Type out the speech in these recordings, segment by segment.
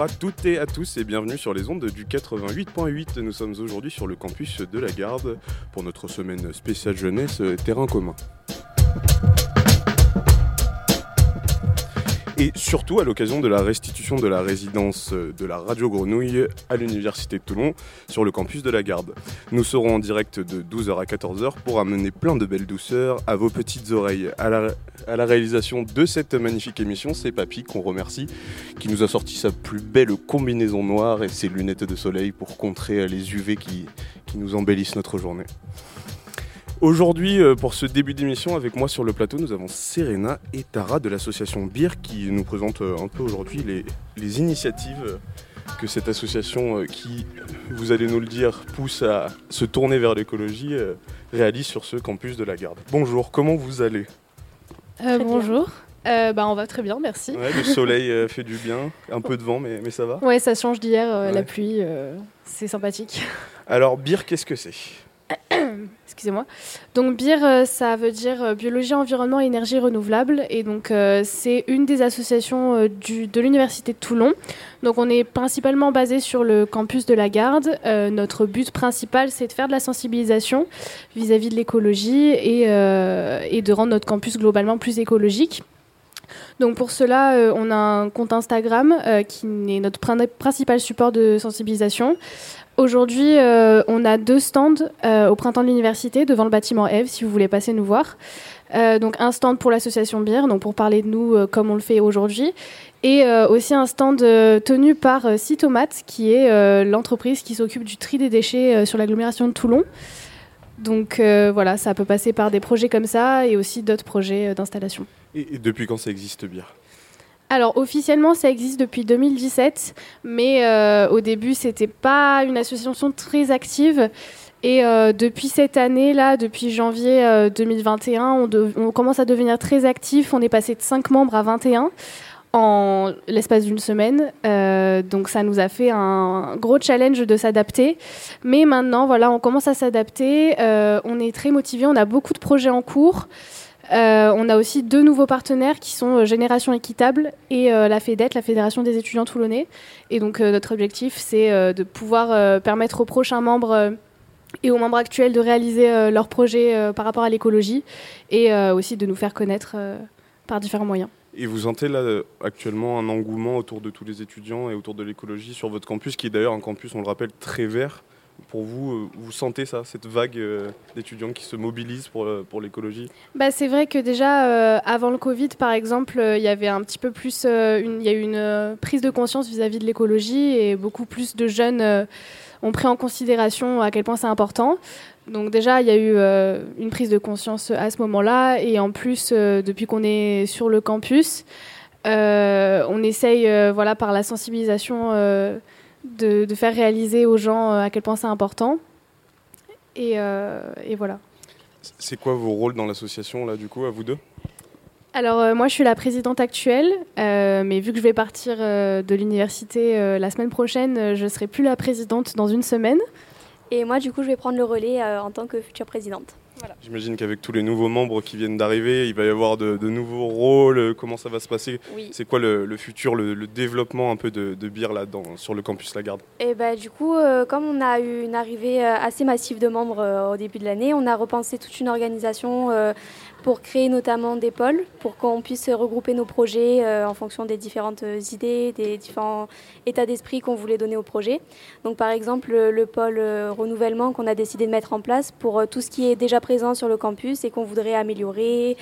Bonjour à toutes et à tous et bienvenue sur les ondes du 88.8. Nous sommes aujourd'hui sur le campus de la Garde pour notre semaine spéciale jeunesse terrain commun. Et surtout à l'occasion de la restitution de la résidence de la Radio Grenouille à l'Université de Toulon sur le campus de la Garde. Nous serons en direct de 12h à 14h pour amener plein de belles douceurs à vos petites oreilles. À la, réalisation de cette magnifique émission, c'est Papy qu'on remercie, qui nous a sorti sa plus belle combinaison noire et ses lunettes de soleil pour contrer les UV qui nous embellissent notre journée. Aujourd'hui, euh, pour ce début d'émission, avec moi sur le plateau, nous avons Serena et Tara de l'association BIR qui nous présentent euh, un peu aujourd'hui les, initiatives euh, que cette association, qui, vous allez nous le dire, pousse à se tourner vers l'écologie, réalise sur ce campus de la Garde. Bonjour, comment vous allez? Bonjour. bah, on va très bien, merci. le soleil fait du bien, un peu de vent, mais, mais ça va? Ouais, ça change d'hier, la pluie, c'est sympathique. Alors, BIR, qu'est-ce que c'est? Donc BIR, euh, ça veut dire euh, biologie, environnement, énergie renouvelable. Et donc euh, c'est une des associations de l'université de Toulon. Donc on est principalement basé sur le campus de la Garde. notre but principal, c'est de faire de la sensibilisation vis-à-vis de l'écologie et, et de rendre notre campus globalement plus écologique. Donc pour cela, on a un compte Instagram qui est notre principal support de sensibilisation. Aujourd'hui, euh, on a deux stands euh, au printemps de l'université devant le bâtiment Eve, si vous voulez passer nous voir. Euh, donc un stand pour l'association Beer, donc pour parler de nous comme on le fait aujourd'hui, et aussi un stand tenu par Citomate, qui est l'entreprise qui s'occupe du tri des déchets sur l'agglomération de Toulon. Donc voilà, ça peut passer par des projets comme ça et aussi d'autres projets d'installation. Et, depuis quand ça existe Beer alors officiellement, ça existe depuis 2017, mais euh, au début, c'était pas une association très active. Et euh, depuis cette année, là, depuis janvier 2021, euh, on, commence à devenir très actif. On est passé de 5 membres à 21 en l'espace d'une semaine. donc ça nous a fait un gros challenge de s'adapter. Mais maintenant, voilà, on commence à s'adapter. on est très motivé. On a beaucoup de projets en cours. Euh, on a aussi deux nouveaux partenaires qui sont euh, Génération Équitable et euh, la FEDET, la Fédération des étudiants toulonnais. Et donc notre objectif, c'est de pouvoir permettre aux prochains membres et aux membres actuels de réaliser leurs projets par rapport à l'écologie et aussi de nous faire connaître par différents moyens. Et vous sentez là actuellement un engouement autour de tous les étudiants et autour de l'écologie sur votre campus, qui est d'ailleurs un campus, on le rappelle, très vert pour vous, euh, vous sentez ça, cette vague euh, d'étudiants qui se mobilisent pour, euh, l'écologie? Bah, C'est vrai que déjà, avant le Covid, par exemple, il y avait un petit peu plus, il y a eu une prise de conscience vis-à-vis de l'écologie et beaucoup plus de jeunes ont pris en considération à quel point c'est important. Donc déjà, il y a eu une prise de conscience à ce moment-là et en plus, depuis qu'on est sur le campus, on essaye, voilà, par la sensibilisation de, faire réaliser aux gens euh, à quel point c'est important. Euh, et, voilà. C'est quoi vos rôles dans l'association, là, du coup, à vous deux? Alors euh, moi je suis la présidente actuelle, mais vu que je vais partir de l'université la semaine prochaine, je serai plus la présidente dans une semaine. Et moi du coup je vais prendre le relais en tant que future présidente. J'imagine qu'avec tous les nouveaux membres qui viennent d'arriver, il va y avoir de, nouveaux rôles. Comment ça va se passer C'est quoi le, futur, le, développement un peu de, de BIR là, dans, sur le campus Lagarde? Et eh bah, Du coup, euh, comme on a eu une arrivée euh, assez massive de membres euh, au début de l'année, on a repensé toute une organisation pour créer notamment des pôles, pour qu'on puisse regrouper nos projets euh, en fonction des différentes idées, des différents états d'esprit qu'on voulait donner au projet. Donc par exemple le, pôle euh, renouvellement qu'on a décidé de mettre en place pour euh, tout ce qui est déjà présent sur le campus et qu'on voudrait améliorer,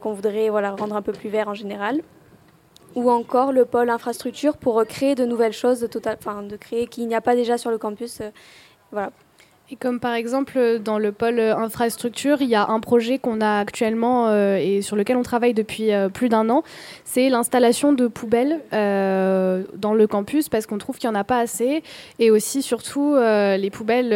qu'on voudrait voilà, rendre un peu plus vert en général. Ou encore le pôle infrastructure pour créer de nouvelles choses, de, total, de créer qu'il n'y a pas déjà sur le campus. voilà, et comme par exemple dans le pôle infrastructure, il y a un projet qu'on a actuellement euh, et sur lequel on travaille depuis euh, plus d'un an, c'est l'installation de poubelles euh, dans le campus parce qu'on trouve qu'il n'y en a pas assez. Et aussi surtout les poubelles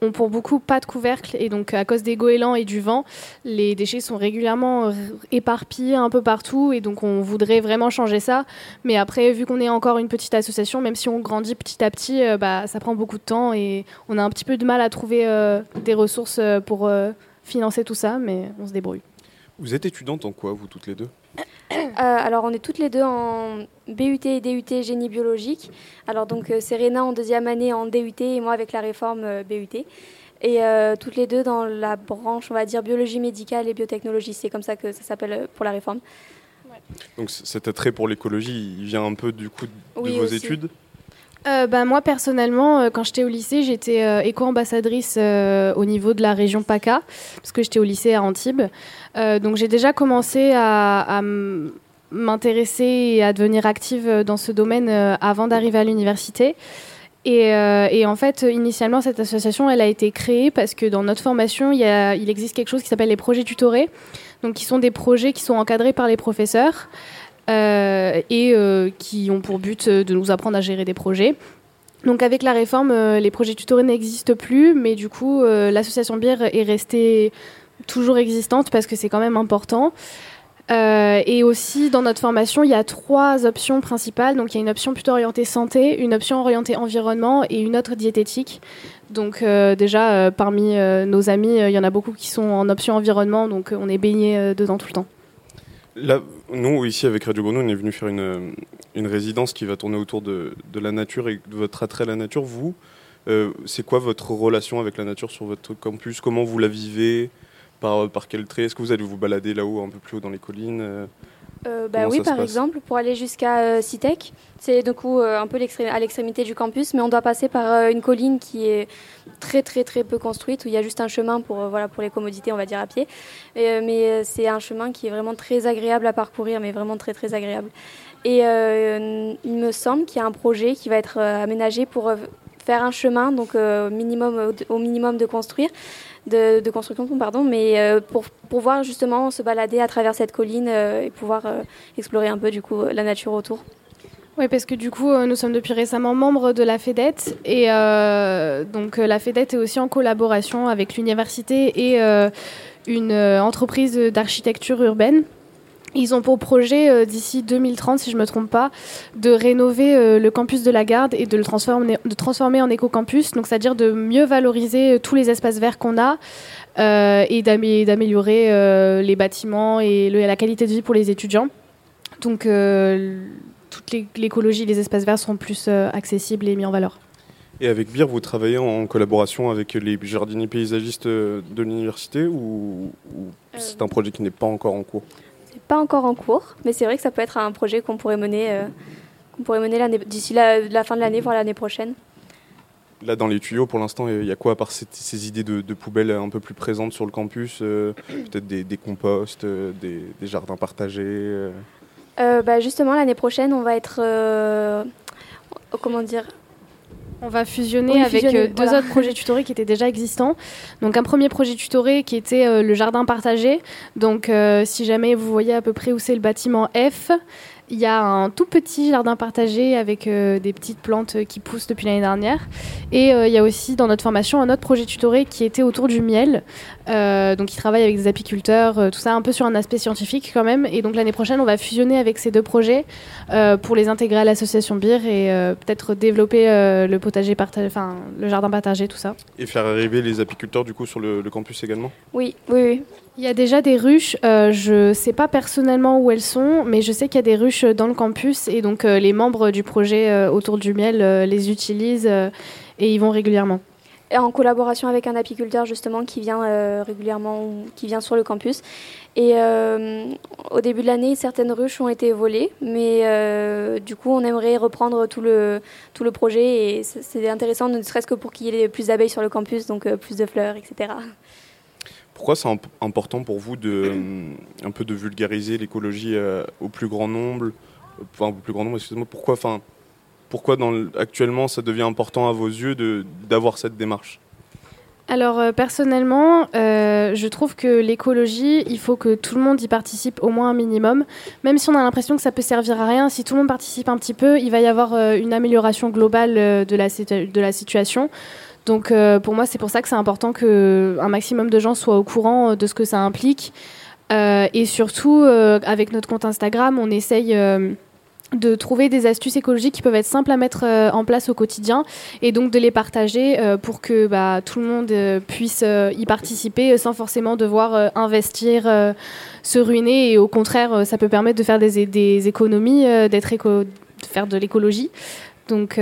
ont pour beaucoup pas de couvercle. Et donc à cause des goélands et du vent, les déchets sont régulièrement éparpillés un peu partout. Et donc on voudrait vraiment changer ça. Mais après, vu qu'on est encore une petite association, même si on grandit petit à petit, bah, ça prend beaucoup de temps et on a un petit peu de mal à trouver euh, des ressources euh, pour euh, financer tout ça, mais on se débrouille. Vous êtes étudiante en quoi, vous toutes les deux? Alors, on est toutes les deux en BUT et DUT génie biologique. Alors, donc, Serena en deuxième année en DUT et moi avec la réforme BUT. Et toutes les deux dans la branche, on va dire, biologie médicale et biotechnologie. C'est comme ça que ça s'appelle pour la réforme. Donc cet attrait pour l'écologie, il vient un peu du coup de vos études? Euh, bah, moi personnellement, euh, quand j'étais au lycée, j'étais euh, éco-ambassadrice au niveau de la région PACA, parce que j'étais au lycée à Antibes. donc j'ai déjà commencé à, m'intéresser et à devenir active dans ce domaine avant d'arriver à l'université. Et, en fait, initialement, cette association, elle a été créée parce que dans notre formation, il, il existe quelque chose qui s'appelle les projets tutorés, donc qui sont des projets qui sont encadrés par les professeurs. Euh, et euh, qui ont pour but de nous apprendre à gérer des projets. Donc avec la réforme, euh, les projets tutorés n'existent plus, mais du coup, l'association Bière est restée toujours existante parce que c'est quand même important. et aussi, dans notre formation, il y a trois options principales. Donc, il y a une option plutôt orientée santé, une option orientée environnement et une autre diététique. Donc, déjà, parmi nos amis, il y en a beaucoup qui sont en option environnement, donc on est baigné dedans tout le temps. Là, nous, ici, avec Radio Grenouille, on est venu faire une, une, résidence qui va tourner autour de, la nature et de votre attrait à la nature. Vous, euh, c'est quoi votre relation avec la nature sur votre campus? Comment vous la vivez? Par, par quel trait? Est-ce que vous allez vous balader là-haut, un peu plus haut dans les collines? Euh, euh, bah oui, par exemple, pour aller jusqu'à euh, Citec, c'est du coup euh, un peu à l'extrémité du campus, mais on doit passer par une colline qui est très très très peu construite, où il y a juste un chemin pour, voilà, pour les commodités, on va dire à pied. mais c'est un chemin qui est vraiment très agréable à parcourir, mais vraiment très très agréable. Et il me semble qu'il y a un projet qui va être aménagé pour faire un chemin, donc minimum, au minimum de construire, de, construction, pardon, mais euh, pour pouvoir justement se balader à travers cette colline euh, et pouvoir euh, explorer un peu du coup la nature autour. Oui, parce que du coup, nous sommes depuis récemment membres de la FEDET et donc la FEDET est aussi en collaboration avec l'université et une entreprise d'architecture urbaine ils ont pour projet, euh, d'ici 2030, si je ne me trompe pas, de rénover euh, le campus de la Garde et de le transformer, de transformer en éco-campus, donc c'est-à-dire de mieux valoriser euh, tous les espaces verts qu'on a et d'améliorer les bâtiments et la qualité de vie pour les étudiants. Donc toute l'écologie, les espaces verts seront plus accessibles et mis en valeur. Et avec BIR, vous travaillez en collaboration avec les jardiniers paysagistes de l'université ou c'est un projet qui n'est pas encore en cours? Pas encore en cours, mais c'est vrai que ça peut être un projet qu'on pourrait mener, euh, qu'on pourrait mener d'ici la, fin de l'année, voire l'année prochaine. Là, dans les tuyaux, pour l'instant, il y a quoi à part ces, idées de, poubelles un peu plus présentes sur le campus euh, Peut-être des, composts, euh, des, jardins partagés bah Justement, l'année prochaine, on va être. comment dire on va fusionner avec euh, deux autres projets tutorés qui étaient déjà existants. Donc un premier projet tutoré qui était euh, le jardin partagé. Donc euh, si jamais vous voyez à peu près où c'est le bâtiment F, il y a un tout petit jardin partagé avec euh, des petites plantes qui poussent depuis l'année dernière. Et euh, il y a aussi dans notre formation un autre projet tutoré qui était autour du miel. Euh, donc, il travaille avec des apiculteurs, tout ça un peu sur un aspect scientifique quand même. Et donc, l'année prochaine, on va fusionner avec ces deux projets pour les intégrer à l'association BIR et peut-être développer le potager partagé, enfin, le jardin partagé, tout ça. Et faire arriver les apiculteurs du coup sur le, le campus également? Oui, oui, oui. Il y a déjà des ruches. Euh, je ne sais pas personnellement où elles sont, mais je sais qu'il y a des ruches dans le campus et donc euh, les membres du projet euh, autour du miel les utilisent et y vont régulièrement. En collaboration avec un apiculteur justement qui vient régulièrement, qui vient sur le campus. Et au début de l'année, certaines ruches ont été volées, mais du coup, on aimerait reprendre tout le, tout le projet et c'est intéressant, ne serait-ce que pour qu'il y ait plus d'abeilles sur le campus, donc plus de fleurs, etc. Pourquoi c'est important pour vous de euh, un peu de vulgariser l'écologie euh, au plus grand nombre, enfin au plus grand nombre, excusez-moi. Pourquoi, enfin, pourquoi actuellement ça devient important à vos yeux d'avoir cette démarche? Alors euh, personnellement, je trouve que l'écologie, il faut que tout le monde y participe au moins un minimum. Même si on a l'impression que ça peut servir à rien, si tout le monde participe un petit peu, il va y avoir une amélioration globale de la, de la situation. Donc euh, pour moi, c'est pour ça que c'est important qu'un maximum de gens soient au courant euh, de ce que ça implique. Euh, et surtout, avec notre compte Instagram, on essaye de trouver des astuces écologiques qui peuvent être simples à mettre en place au quotidien et donc de les partager pour que bah, tout le monde puisse y participer sans forcément devoir investir, se ruiner et au contraire ça peut permettre de faire des, des économies, d'être éco de faire de l'écologie. Donc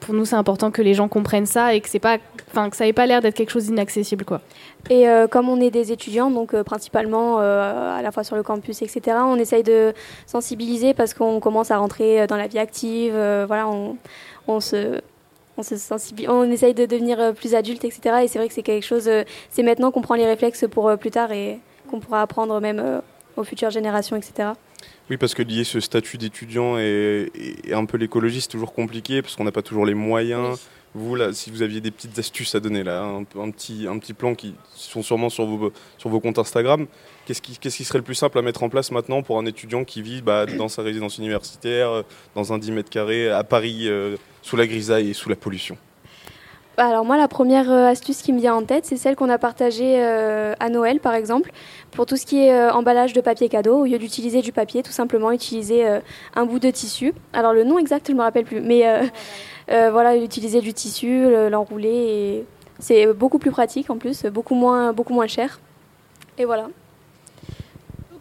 pour nous c'est important que les gens comprennent ça et que c'est pas, enfin que ça n'ait pas l'air d'être quelque chose d'inaccessible quoi. Et euh, comme on est des étudiants, donc euh, principalement euh, à la fois sur le campus, etc., on essaye de sensibiliser parce qu'on commence à rentrer dans la vie active. voilà, on, on se on, se on essaye de devenir plus adulte, etc. Et c'est vrai que c'est quelque chose, c'est maintenant qu'on prend les réflexes pour plus tard et qu'on pourra apprendre même aux futures générations, etc. Oui, parce que lier ce statut d'étudiant et, un peu l'écologie, c'est toujours compliqué parce qu'on n'a pas toujours les moyens. Vous, là, si vous aviez des petites astuces à donner, là, un, un petit, un petit plan qui sont sûrement sur vos, sur vos comptes Instagram, qu'est-ce qui, qu'est-ce qui serait le plus simple à mettre en place maintenant pour un étudiant qui vit bah, dans sa résidence universitaire, dans un 10 mètres carrés, à Paris, euh, sous la grisaille et sous la pollution? Alors moi, la première euh, astuce qui me vient en tête, c'est celle qu'on a partagée euh, à Noël, par exemple, pour tout ce qui est emballage de papier cadeau. Au lieu d'utiliser du papier, tout simplement utiliser un bout de tissu. Alors le nom exact, je ne me rappelle plus, mais euh, voilà, utiliser du tissu, l'enrouler. C'est beaucoup plus pratique en plus, beaucoup moins, beaucoup moins cher. Et voilà.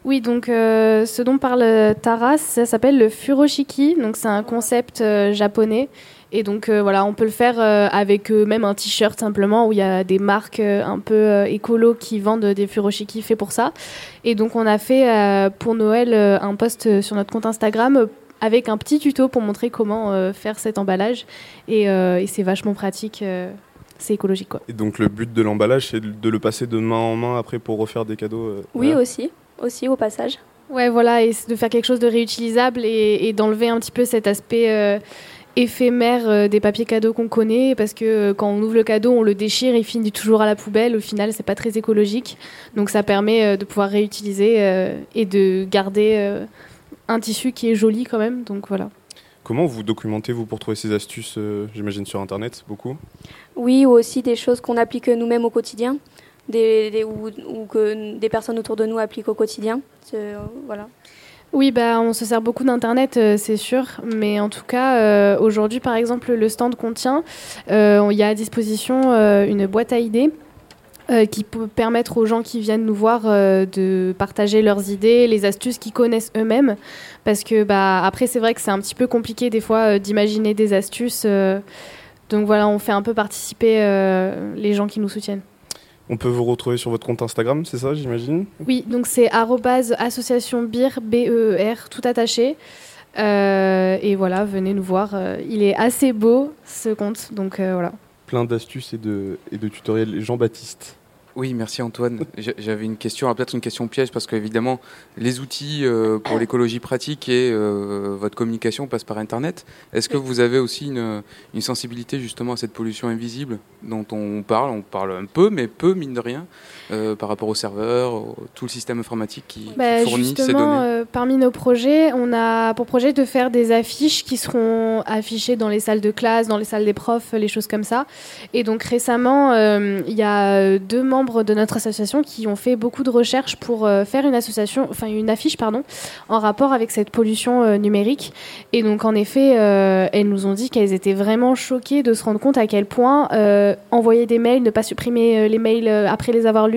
Oui, donc euh, ce dont parle Taras, ça s'appelle le furoshiki. Donc c'est un concept euh, japonais. Et donc voilà, on peut le faire avec même un t-shirt simplement où il y a des marques un peu écolo qui vendent des furoshiki faits pour ça. Et donc on a fait pour Noël un post sur notre compte Instagram avec un petit tuto pour montrer comment euh, faire cet emballage. Euh, et, c'est vachement pratique. Euh, c'est écologique quoi. Et donc le but de l'emballage, c'est de le passer de main en main après pour refaire des cadeaux. oui aussi, aussi au passage. Ouais voilà, et de faire quelque chose de réutilisable et, d'enlever un petit peu cet aspect éphémère des papiers cadeaux qu'on connaît parce que quand on ouvre le cadeau, on le déchire, il finit toujours à la poubelle. Au final, c'est pas très écologique. Donc ça permet de pouvoir réutiliser et de garder un tissu qui est joli quand même. Donc voilà. Comment vous documentez-vous pour trouver ces astuces, euh, j'imagine, sur Internet, beaucoup? Oui, ou aussi des choses qu'on applique nous-mêmes au quotidien, des, ou, que des personnes autour de nous appliquent au quotidien. voilà. Oui, bah, on se sert beaucoup d'Internet, euh, c'est sûr. Mais en tout cas, euh, aujourd'hui, par exemple, le stand contient, il y a à disposition une boîte à idées euh, qui peut permettre aux gens qui viennent nous voir euh, de partager leurs idées, les astuces qu'ils connaissent eux-mêmes. Parce que bah, après, c'est vrai que c'est un petit peu compliqué des fois euh, d'imaginer des astuces. donc voilà, on fait un peu participer les gens qui nous soutiennent. On peut vous retrouver sur votre compte Instagram, c'est ça, j'imagine Oui, donc c'est association BIR, B-E-E-R, tout attaché. et voilà, venez nous voir. il est assez beau, ce compte, donc voilà plein d'astuces et de, et de tutoriels. Jean-Baptiste oui, merci Antoine. J'avais une question, peut-être une question piège, parce qu'évidemment, les outils euh, pour l'écologie pratique et euh, votre communication passent par Internet. Est-ce que vous avez aussi une, une, sensibilité justement à cette pollution invisible dont on parle? On parle un peu, mais peu, mine de rien, euh, par rapport aux serveurs, tout le système informatique qui, bah, fournit ces données Parmi nos projets, on a pour projet de faire des affiches qui seront affichées dans les salles de classe, dans les salles des profs, les choses comme ça. Et donc récemment, il y a deux membres de notre association qui ont fait beaucoup de recherches pour euh, faire une association, enfin une affiche pardon, en rapport avec cette pollution euh, numérique. Et donc en effet, euh, elles nous ont dit qu'elles étaient vraiment choquées de se rendre compte à quel point envoyer des mails, ne pas supprimer les mails après les avoir lus,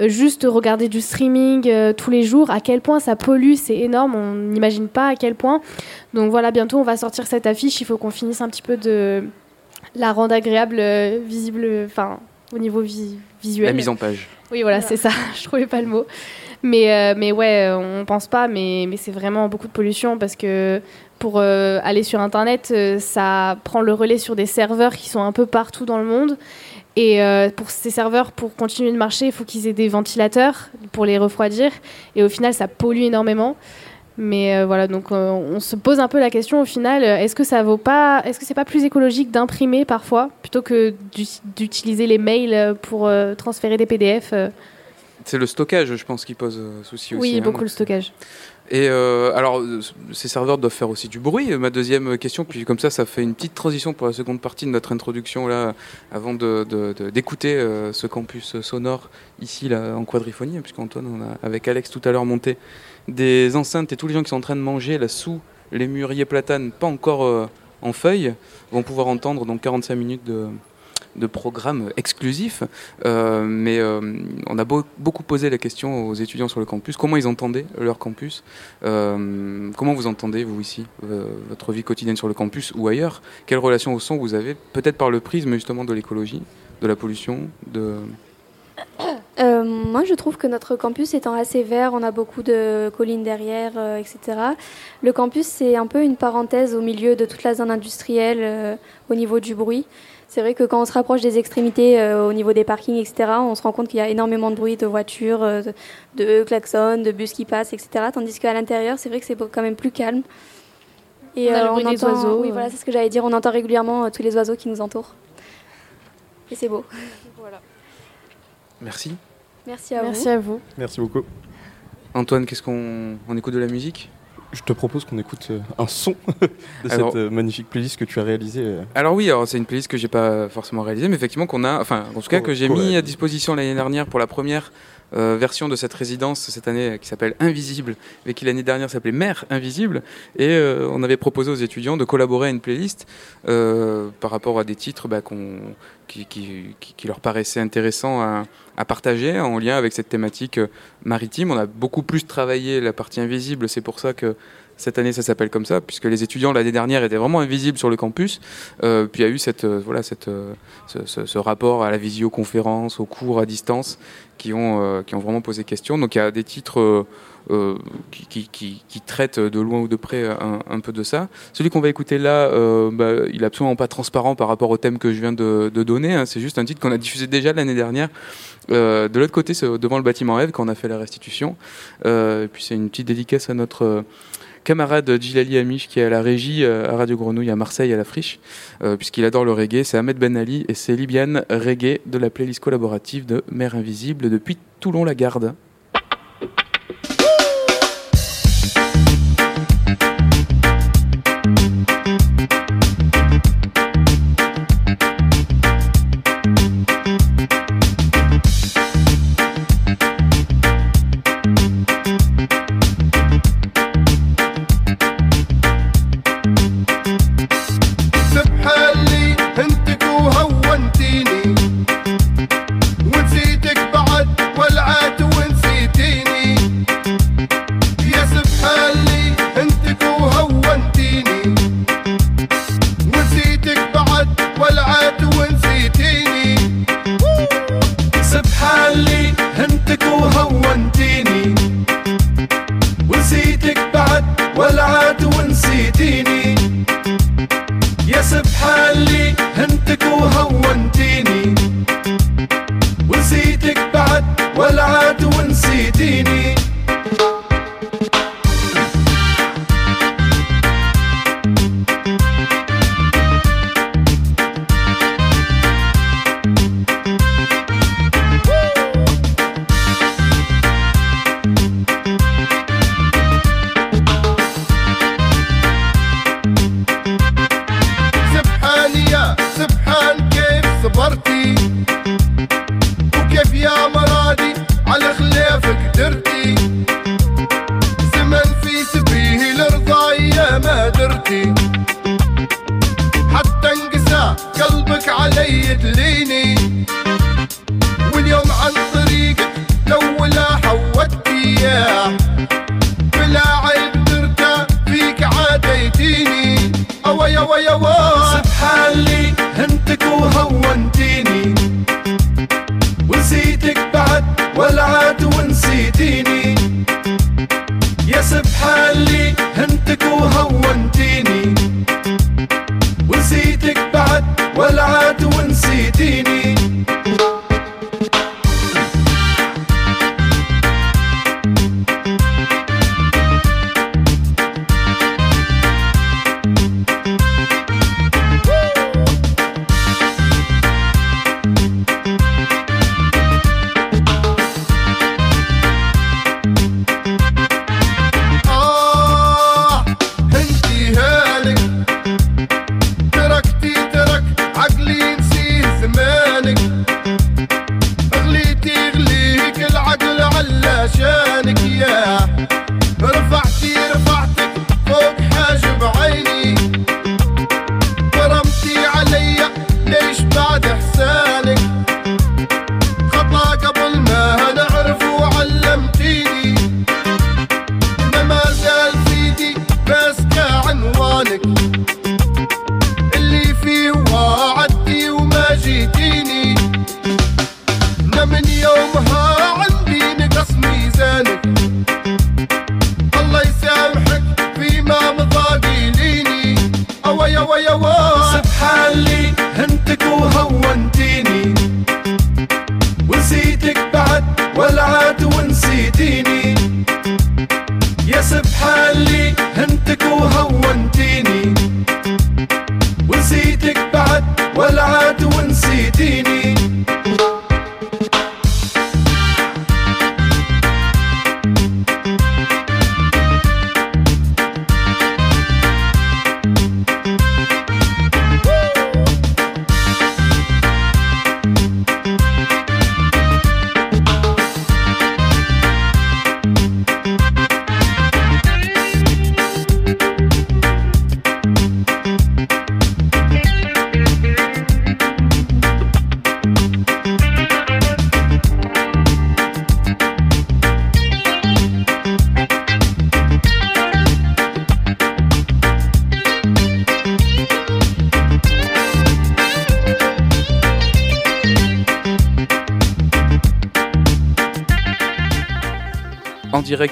juste regarder du streaming tous les jours, à quel point ça pollue, c'est énorme. On n'imagine pas à quel point. Donc voilà, bientôt on va sortir cette affiche. Il faut qu'on finisse un petit peu de la rendre agréable, visible, enfin au niveau visuel. La mise en page. Oui, voilà, c'est ça. Je trouvais pas le mot. Mais, euh, mais ouais, on pense pas, mais, mais c'est vraiment beaucoup de pollution parce que pour euh, aller sur Internet, euh, ça prend le relais sur des serveurs qui sont un peu partout dans le monde. Et pour ces serveurs, pour continuer de marcher, il faut qu'ils aient des ventilateurs pour les refroidir. Et au final, ça pollue énormément. Mais euh, voilà, donc euh, on se pose un peu la question au final, euh, est-ce que ça vaut pas, est-ce que c'est pas plus écologique d'imprimer parfois plutôt que d'utiliser les mails pour transférer des PDF C'est le stockage, je pense, qui pose souci aussi. Oui, hein, beaucoup le stockage. Et alors, ces serveurs doivent faire aussi du bruit. Ma deuxième question, puis comme ça, ça fait une petite transition pour la seconde partie de notre introduction là, avant d'écouter de, ce campus sonore ici là en quadriphonie, puisqu'Antoine, on a avec Alex tout à l'heure monté des enceintes et tous les gens qui sont en train de manger là sous les mûriers platanes pas encore en feuilles vont pouvoir entendre donc 45 minutes de, de programmes exclusifs. mais on a beaucoup posé la question aux étudiants sur le campus, comment ils entendaient leur campus. comment vous entendez, vous ici, votre vie quotidienne sur le campus ou ailleurs? Quelle relation au son vous avez Peut-être par le prisme justement de l'écologie, de la pollution, de... Euh, moi, je trouve que notre campus étant assez vert, on a beaucoup de collines derrière, euh, etc. Le campus, c'est un peu une parenthèse au milieu de toute la zone industrielle euh, au niveau du bruit. C'est vrai que quand on se rapproche des extrémités au niveau des parkings, etc., on se rend compte qu'il y a énormément de bruit de voitures, de, de, klaxons, de bus qui passent, etc. Tandis qu'à l'intérieur, c'est vrai que c'est quand même plus calme. Et on, on entend, oiseaux. Oui, voilà, c'est ce que j'allais dire. On entend régulièrement tous les oiseaux qui nous entourent. Et c'est beau. voilà. Merci. Merci à Merci à vous. Merci beaucoup. Antoine, qu'est-ce qu'on on écoute de la musique? Je te propose qu'on écoute euh, un son de cette euh, magnifique playlist que tu as réalisée. Euh. Alors oui, alors c'est une playlist que j'ai pas forcément réalisée, mais effectivement qu'on a, enfin en tout cas que j'ai mis à disposition l'année dernière pour la première version de cette résidence cette année qui s'appelle Invisible, mais qui l'année dernière s'appelait Mère Invisible, et on avait proposé aux étudiants de collaborer à une playlist par rapport à des titres bah, qui, leur paraissaient intéressants à, partager en lien avec cette thématique maritime. On a beaucoup plus travaillé la partie invisible, c'est pour ça que cette année, ça s'appelle comme ça, puisque les étudiants l'année dernière étaient vraiment invisibles sur le campus. Euh, puis il y a eu cette, euh, voilà, cette, euh, ce, rapport à la visioconférence, aux cours à distance, qui ont, qui ont vraiment posé question. Donc il y a des titres qui, qui, qui, traitent de loin ou de près un, peu de ça. Celui qu'on va écouter là, bah, il est absolument pas transparent par rapport au thème que je viens de, donner. Hein. C'est juste un titre qu'on a diffusé déjà l'année dernière. de l'autre côté, c'est devant le bâtiment Eve quand on a fait la restitution. et puis c'est une petite dédicace à notre camarade Gilali Amish qui est à la régie euh, à Radio Grenouille à Marseille à la Friche, euh, puisqu'il adore le reggae. C'est Ahmed Ben Ali et c'est Libiane Reggae de la playlist collaborative de Mère Invisible depuis Toulon-la-Garde.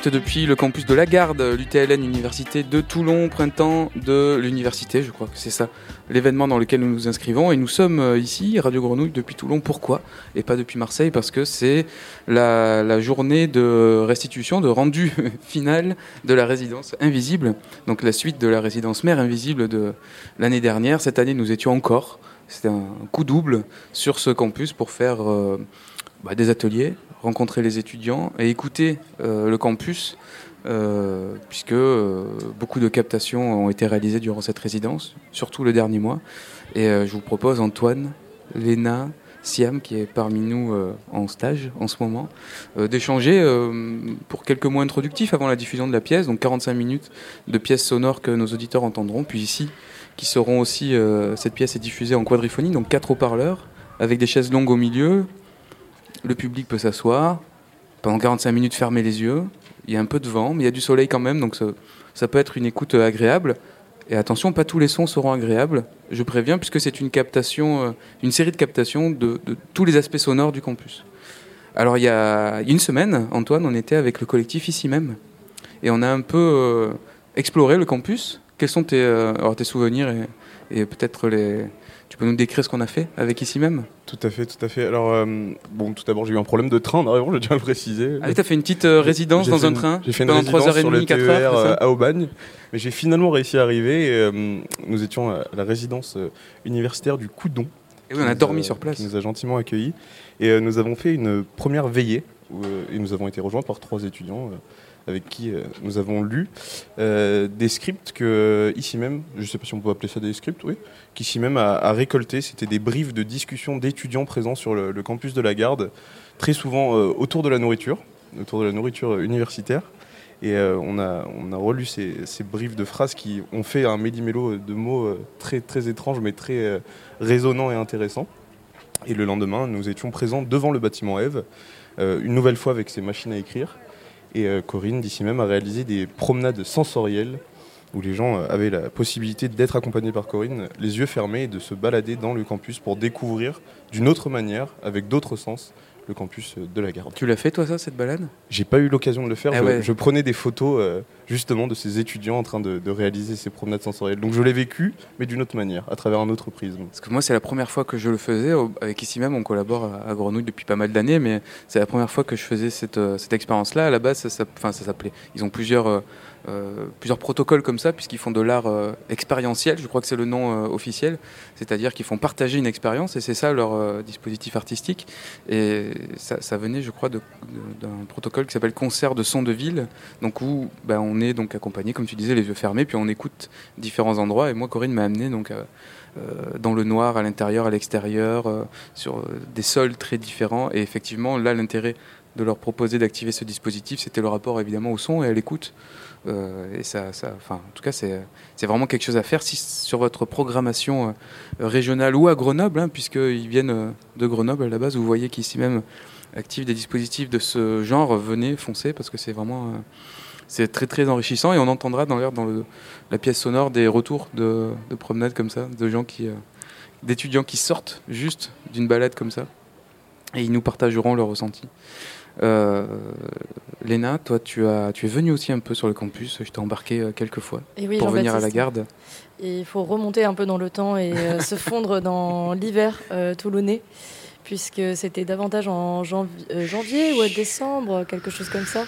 Depuis le campus de la Garde, l'UTLN Université de Toulon, printemps de l'université, je crois que c'est ça, l'événement dans lequel nous nous inscrivons. Et nous sommes euh, ici, Radio Grenouille, depuis Toulon. Pourquoi? Et pas depuis Marseille Parce que c'est la, la journée de restitution, de rendu final de la résidence invisible. Donc la suite de la résidence mère invisible de l'année dernière. Cette année, nous étions encore. C'était un coup double sur ce campus pour faire euh, bah, des ateliers, rencontrer les étudiants et écouter euh, le campus, euh, puisque euh, beaucoup de captations ont été réalisées durant cette résidence, surtout le dernier mois. Et je vous propose Antoine, Léna, Siam, qui est parmi nous en stage en ce moment, d'échanger pour quelques mots introductifs avant la diffusion de la pièce, donc 45 minutes de pièces sonores que nos auditeurs entendront, puis ici, qui seront aussi, cette pièce est diffusée en quadriphonie, donc quatre haut-parleurs, avec des chaises longues au milieu, le public peut s'asseoir. Pendant 45 minutes, fermer les yeux. Il y a un peu de vent, mais il y a du soleil quand même, donc ça, peut être une écoute euh, agréable. Et attention, pas tous les sons seront agréables, je préviens, puisque c'est une captation, euh, une série de captations de, tous les aspects sonores du campus. Alors, il y a une semaine, Antoine, on était avec le collectif ici même, et on a un peu euh, exploré le campus. Quels sont tes, souvenirs et peut-être les. Tu peux nous décrire ce qu'on a fait avec ici même? Tout à fait, tout à fait. Alors, euh, bon, tout d'abord, j'ai eu un problème de train en arrivant, je tiens à le préciser. Ah oui, t'as fait une petite euh, résidence dans un une- train J'ai fait une pendant résidence 3h30, sur le 4 TER heures, ça? euh, à Aubagne, mais j'ai finalement réussi à arriver. Et, euh, nous étions à la résidence universitaire du Coudon. Et oui, on a qui dormi sur Qui place. nous a gentiment accueillis. Et nous avons fait une première veillée, où, et nous avons été rejoints par trois étudiants avec qui euh, nous avons lu euh, des scripts que, euh, ici même, je ne sais pas si on peut appeler ça des scripts, oui, qu'ici même a, récolté. C'était des briefs de discussion d'étudiants présents sur le, campus de la Garde, très souvent autour de la nourriture, autour de la nourriture universitaire. Et on, a, on a relu ces, ces briefs de phrases qui ont fait un méli-mélo de mots très, très étranges, mais très résonnants et intéressants. Et le lendemain, nous étions présents devant le bâtiment Eve, une nouvelle fois avec ses machines à écrire. Et euh, Corinne, d'ici même, a réalisé des promenades sensorielles où les gens euh, avaient la possibilité d'être accompagnés par Corinne, les yeux fermés, et de se balader dans le campus pour découvrir d'une autre manière, avec d'autres sens, le campus de la Garde. Tu l'as fait toi ça, cette balade? J'ai pas eu l'occasion de le faire. Ah je, ouais. je prenais des photos euh, justement de ces étudiants en train de, de réaliser ces promenades sensorielles. Donc je l'ai vécu, mais d'une autre manière, à travers un autre prisme. Parce que moi, c'est la première fois que je le faisais. Avec ici même, on collabore à Grenouille depuis pas mal d'années, mais c'est la première fois que je faisais cette, euh, cette expérience-là. À la base, ça, ça s'appelait. Ils ont plusieurs, euh, euh, plusieurs protocoles comme ça, puisqu'ils font de l'art euh, expérientiel. Je crois que c'est le nom euh, officiel. C'est-à-dire qu'ils font partager une expérience, et c'est ça leur dispositif artistique. Et ça, venait, je crois, d'un protocole qui s'appelle concert de son de ville, donc où ben, on est donc accompagné, comme tu disais, les yeux fermés, puis on écoute différents endroits. Et moi, Corinne m'a amené donc dans le noir, à l'intérieur, à l'extérieur, sur des sols très différents. Et effectivement, là, l'intérêt de leur proposer d'activer ce dispositif, c'était le rapport évidemment au son et à l'écoute. Euh, et ça, en tout cas, c'est vraiment quelque chose à faire sur votre programmation euh, régionale ou à Grenoble, hein, puisqu'ils viennent euh, de Grenoble à la base, vous voyez qu'ici même activent des dispositifs de ce genre, venez, foncez, parce que c'est vraiment c'est très très enrichissant. Et on entendra dans, dans la pièce sonore des retours de, de promenades comme ça, de gens qui, d'étudiants qui sortent juste d'une balade comme ça. Et ils nous partageront leurs ressentis. Euh, Léna, toi, tu, as, tu es venue aussi un peu sur le campus. Je t'ai embarqué euh, quelques fois Et oui, pour venir à la garde. Il faut remonter un peu dans le temps et euh, se fondre dans l'hiver euh, toulonnais, puisque c'était davantage en janvi- euh, janvier ou décembre, quelque chose comme ça.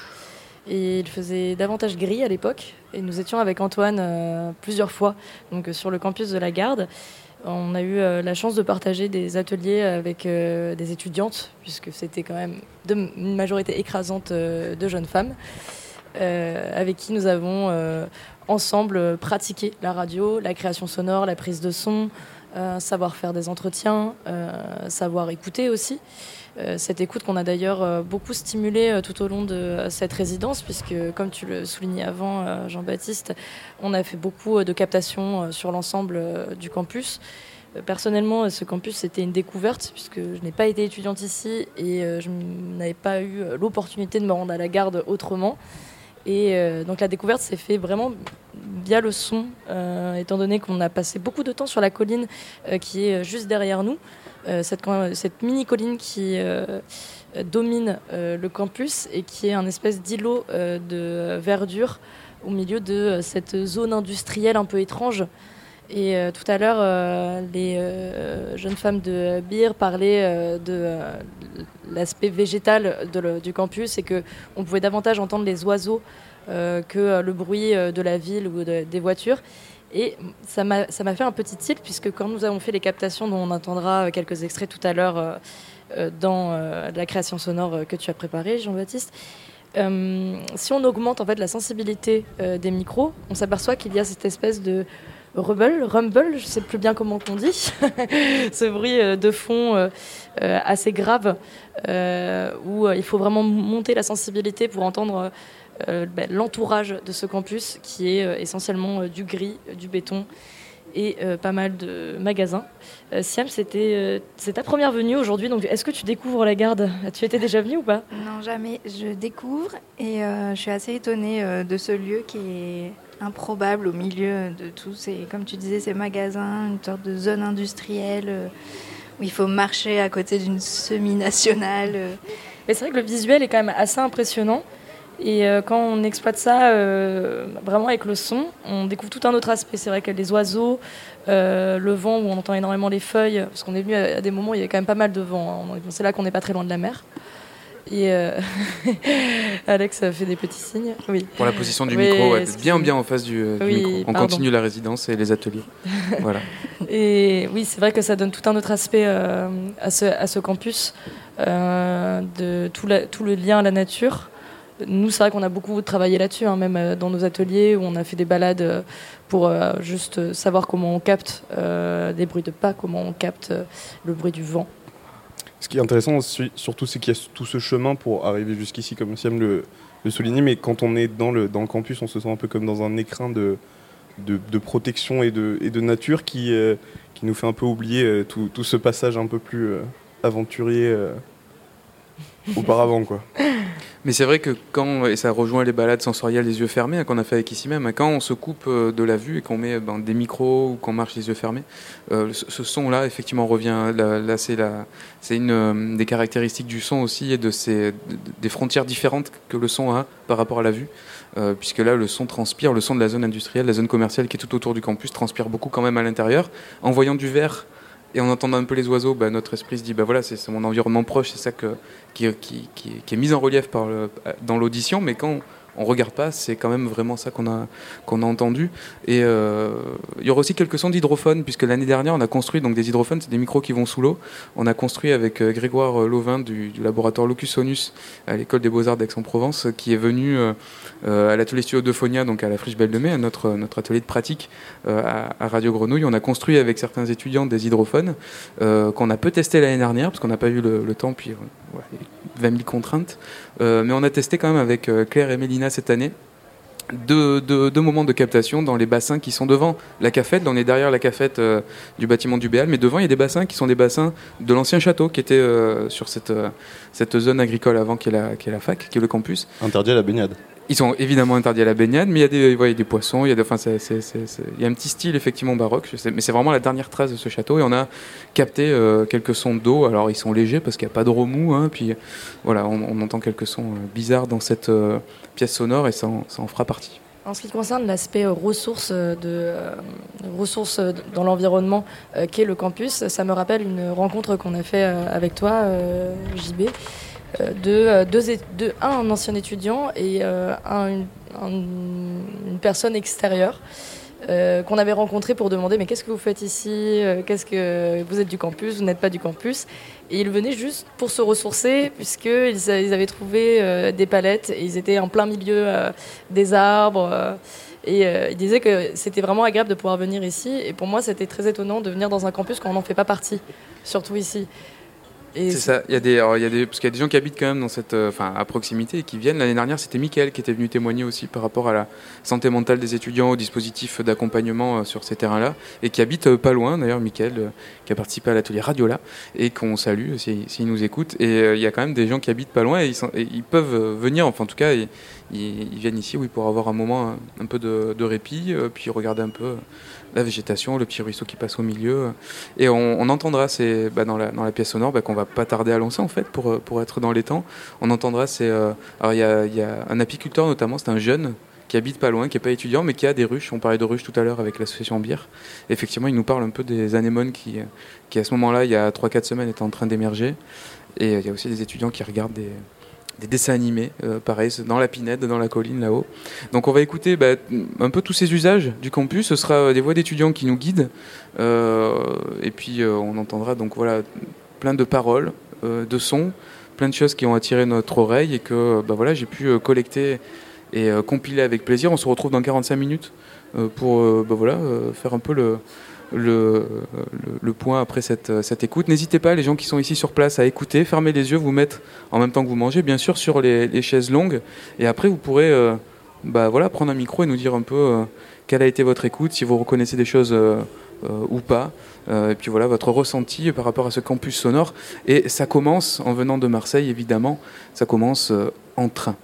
Et il faisait davantage gris à l'époque. Et nous étions avec Antoine plusieurs fois donc, sur le campus de la Garde. On a eu euh, la chance de partager des ateliers avec euh, des étudiantes, puisque c'était quand même une majorité écrasante euh, de jeunes femmes, avec qui nous avons ensemble pratiqué la radio, la création sonore, la prise de son, savoir faire des entretiens, savoir écouter aussi. Euh, cette écoute qu'on a d'ailleurs euh, beaucoup stimulée euh, tout au long de cette résidence, puisque comme tu le soulignais avant, Jean-Baptiste, on a fait beaucoup de captations sur l'ensemble du campus. Personnellement, ce campus, c'était une découverte, puisque je n'ai pas été étudiante ici et je n'avais pas eu l'opportunité de me rendre à la garde autrement. Et donc la découverte s'est fait vraiment via le son, étant donné qu'on a passé beaucoup de temps sur la colline qui est juste derrière nous. Euh, cette, mini colline qui euh, domine euh, le campus et qui est un espèce d'îlot de verdure au milieu de cette zone industrielle un peu étrange. Et tout à l'heure, les jeunes femmes de BIR parlaient de l'aspect végétal du campus et que on pouvait davantage entendre les oiseaux que le bruit de la ville ou de- des voitures. Et ça m'a fait un petit tilt, puisque quand nous avons fait les captations, dont on entendra euh, quelques extraits tout à l'heure euh, euh, dans la création sonore que tu as préparée, Jean-Baptiste, si on augmente en fait la sensibilité des micros, on s'aperçoit qu'il y a cette espèce de rumble, rumble, je sais plus bien comment on dit, ce bruit de fond assez grave, où il faut vraiment monter la sensibilité pour entendre ben, l'entourage de ce campus, qui est euh, essentiellement euh, du gris, euh, du béton et euh, pas mal de magasins. Euh, Siam, c'était euh, c'est ta première venue aujourd'hui, donc est-ce que tu découvres la garde? Tu étais déjà venu ou pas? Non, jamais. Je découvre et euh, je suis assez étonnée euh, de ce lieu qui est improbable au milieu de tous ces, comme tu disais, ces magasins, une sorte de zone industrielle euh, où il faut marcher à côté d'une semi-nationale. euh. Mais c'est vrai que le visuel est quand même assez impressionnant. Et euh, quand on exploite ça euh, vraiment avec le son, on découvre tout un autre aspect. C'est vrai que les oiseaux, euh, le vent, où on entend énormément les feuilles, parce qu'on est venu à, à des moments où il y avait quand même pas mal de vent. hein. C'est là qu'on n'est pas très loin de la mer. Et Alex fait des petits signes. Oui. Pour la position du Oui, micro, ouais, bien bien en face du, du Oui, micro. On pardon. continue la résidence et les ateliers. voilà. Et oui, c'est vrai que ça donne tout un autre aspect à, ce, à ce campus, de tout, la- tout le lien à la nature. Nous, c'est vrai qu'on a beaucoup travaillé là-dessus, hein, même euh, dans nos ateliers où on a fait des balades euh, pour euh, juste savoir comment on capte des bruits de pas, comment on capte le bruit du vent. Ce qui est intéressant su- surtout, c'est qu'il y a tout ce chemin pour arriver jusqu'ici, comme Siam le, le soulignait, mais quand on est dans le, dans le campus, on se sent un peu comme dans un écrin de, de, protection et de, et de nature qui, qui nous fait un peu oublier tout, tout ce passage un peu plus euh, aventurier auparavant. Quoi. Mais c'est vrai que quand, et ça rejoint les balades sensorielles les yeux fermés hein, qu'on a fait avec ici même, hein, quand on se coupe euh, de la vue et qu'on met ben, des micros ou qu'on marche les yeux fermés, euh, ce, son-là effectivement revient. Là, c'est une euh, des caractéristiques du son aussi et de ces, de- des frontières différentes que le son a par rapport à la vue. Euh, puisque là, le son transpire, le son de la zone industrielle, la zone commerciale qui est tout autour du campus transpire beaucoup quand même à l'intérieur. En voyant du vert et en entendant un peu les oiseaux, bah, notre esprit se dit bah voilà, c'est mon environnement proche, c'est ça qui, est mis en relief le- dans l'audition, mais quand on regarde pas, c'est quand même vraiment ça qu'on a, entendu. Et euh, il y aura aussi quelques sons d'hydrophone, puisque l'année dernière, on a construit donc des hydrophones, c'est des micros qui vont sous l'eau. On a construit avec euh, Grégoire euh, Lauvin du, du laboratoire Locus Sonus à l'école des Beaux-Arts d'Aix-en-Provence, qui est venu à l'atelier studio d'Euphonia, donc à la Friche Belle de Mai, à notre, atelier de pratique à, Radio Grenouille. On a construit avec certains étudiants des hydrophones qu'on a peu testé l'année dernière, parce qu'on n'a pas eu le, temps, puis 20 000 contraintes. Euh, mais on a testé quand même avec euh, Claire et Mélina cette année. Deux, moments de captation dans les bassins qui sont devant la cafette. On est derrière la cafette euh, du bâtiment du Béal, mais devant il y a des bassins qui sont des bassins de l'ancien château qui était sur cette, cette zone agricole avant qui est, la, qui est la fac, qui est le campus. Interdit à la baignade. Ils sont évidemment interdits à la baignade, mais il y a des, ouais, des poissons, il y a, enfin, y a un petit style effectivement baroque, mais c'est vraiment la dernière trace de ce château. Et on a capté euh, quelques sons d'eau. Alors ils sont légers parce qu'il n'y a pas de remous, hein, puis voilà, on, entend quelques sons euh, bizarres dans cette euh, pièce sonore et ça en, ça en fera partie. En ce qui concerne l'aspect ressources, de, ressources dans l'environnement qu'est le campus, ça me rappelle une rencontre qu'on a fait avec toi, JB, de, euh, deux, de un, ancien étudiant et euh, un- une, un- une personne extérieure. euh, qu'on avait rencontré pour demander mais qu'est-ce que vous faites ici Euh, Qu'est-ce que vous êtes du campus Vous n'êtes pas du campus? Et ils venaient juste pour se ressourcer puisqu'ils ils avaient trouvé euh, des palettes et ils étaient en plein milieu euh, des arbres. euh, et euh, il disait que c'était vraiment agréable de pouvoir venir ici. Et pour moi, c'était très étonnant de venir dans un campus quand on n'en fait pas partie, surtout ici. C'est ça. Il y a des, alors, il y a des, parce qu'il y a des gens qui habitent quand même dans cette, euh, enfin, à proximité et qui viennent. L'année dernière, c'était Mickaël qui était venu témoigner aussi par rapport à la santé mentale des étudiants, au dispositif d'accompagnement euh, sur ces terrains-là, et qui habite euh, pas loin. D'ailleurs, Mickaël, qui a participé à l'atelier Radiola et qu'on salue euh, s'il s'il nous écoute. Et euh, il y a quand même des gens qui habitent pas loin et ils, peuvent euh, venir. Enfin, en tout cas, ils, viennent ici, oui, pour avoir un moment un, peu de, répit, euh, puis regarder un peu la végétation, le petit ruisseau qui passe au milieu. Et on, entendra ces, bah, dans, la, dans la pièce sonore bah, qu'on va pas tarder à lancer en fait pour, pour être dans les temps. On entendra ces. alors il y a, y a un apiculteur notamment, c'est un jeune qui habite pas loin, qui est pas étudiant, mais qui a des ruches. On parlait de ruches tout à l'heure avec l'association Bière. Effectivement, il nous parle un peu des anémones qui, qui à ce moment-là, il y a 3-4 semaines, étaient en train d'émerger. Et euh, il y a aussi des étudiants qui regardent des, des dessins animés, euh, pareil, dans la pinède, dans la colline là-haut. Donc on va écouter bah, un peu tous ces usages du campus. Ce sera euh, des voix d'étudiants qui nous guident. Euh, et puis on entendra donc voilà plein de paroles, de sons, plein de choses qui ont attiré notre oreille et que bah, voilà, j'ai pu collecter et euh, compiler avec plaisir. On se retrouve dans 45 minutes euh, pour bah, voilà, faire un peu le, le, le, point après cette, cette écoute. N'hésitez pas, les gens qui sont ici sur place, à écouter, fermer les yeux, vous mettre en même temps que vous mangez, bien sûr, sur les, chaises longues. Et après, vous pourrez euh, bah, voilà, prendre un micro et nous dire un peu quelle a été votre écoute, si vous reconnaissez des choses ou pas. Et puis voilà, votre ressenti par rapport à ce campus sonore. Et ça commence, en venant de Marseille, évidemment, ça commence en train.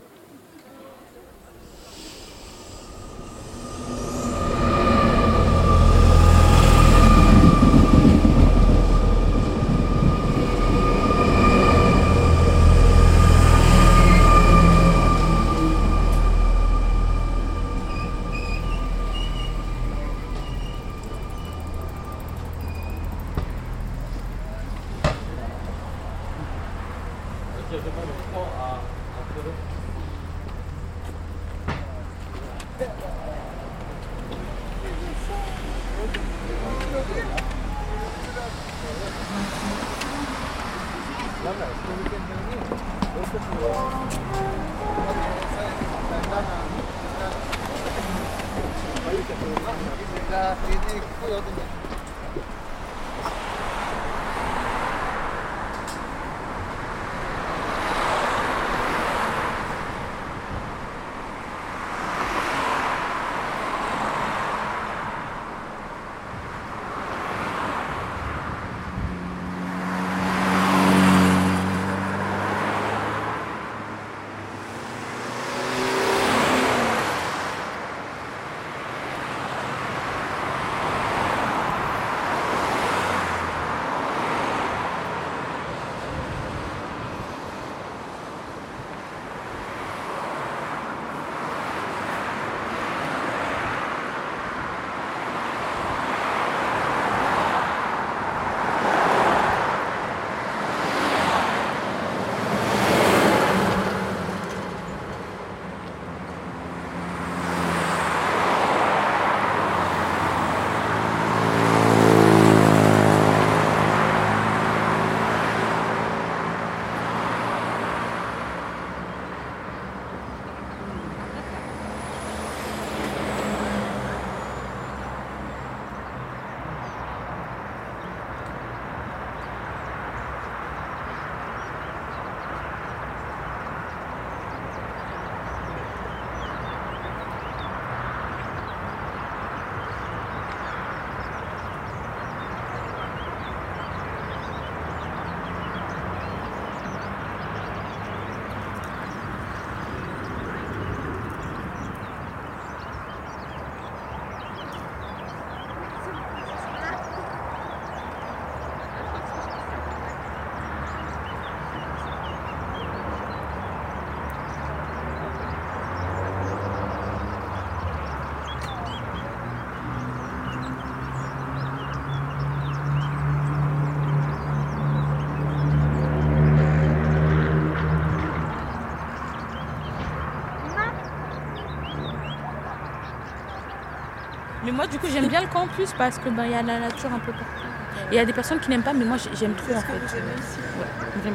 Moi, du coup, j'aime bien le campus parce que ben, il y a la nature un peu partout. Et il y a des personnes qui n'aiment pas, mais moi, j'ai- j'aime trop en fait. Ouais.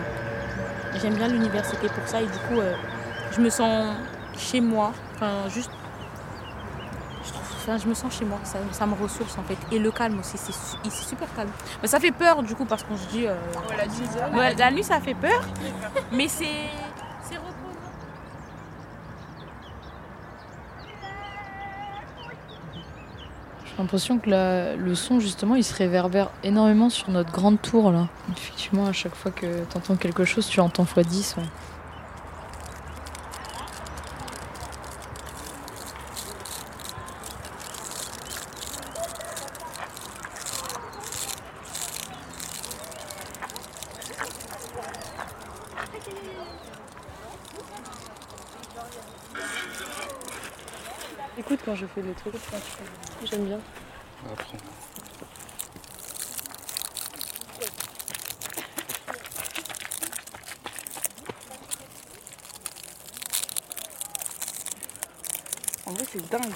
J'aime bien l'université pour ça et du coup, euh, je me sens chez moi. Enfin, juste. Je, trouve, enfin, je me sens chez moi, ça, ça me ressource en fait. Et le calme aussi, c'est su- c'est super calme. Mais ça fait peur du coup parce qu'on se dit. euh, Ouais, la nuit, ça fait peur, mais c'est reposant. J'ai l'impression que le son, justement, il se réverbère énormément sur notre grande tour, là. Effectivement, à chaque fois que tu entends quelque chose, tu l'entends x 10. ouais. Je fais des trucs, j'aime bien. Après. En vrai, c'est dingue.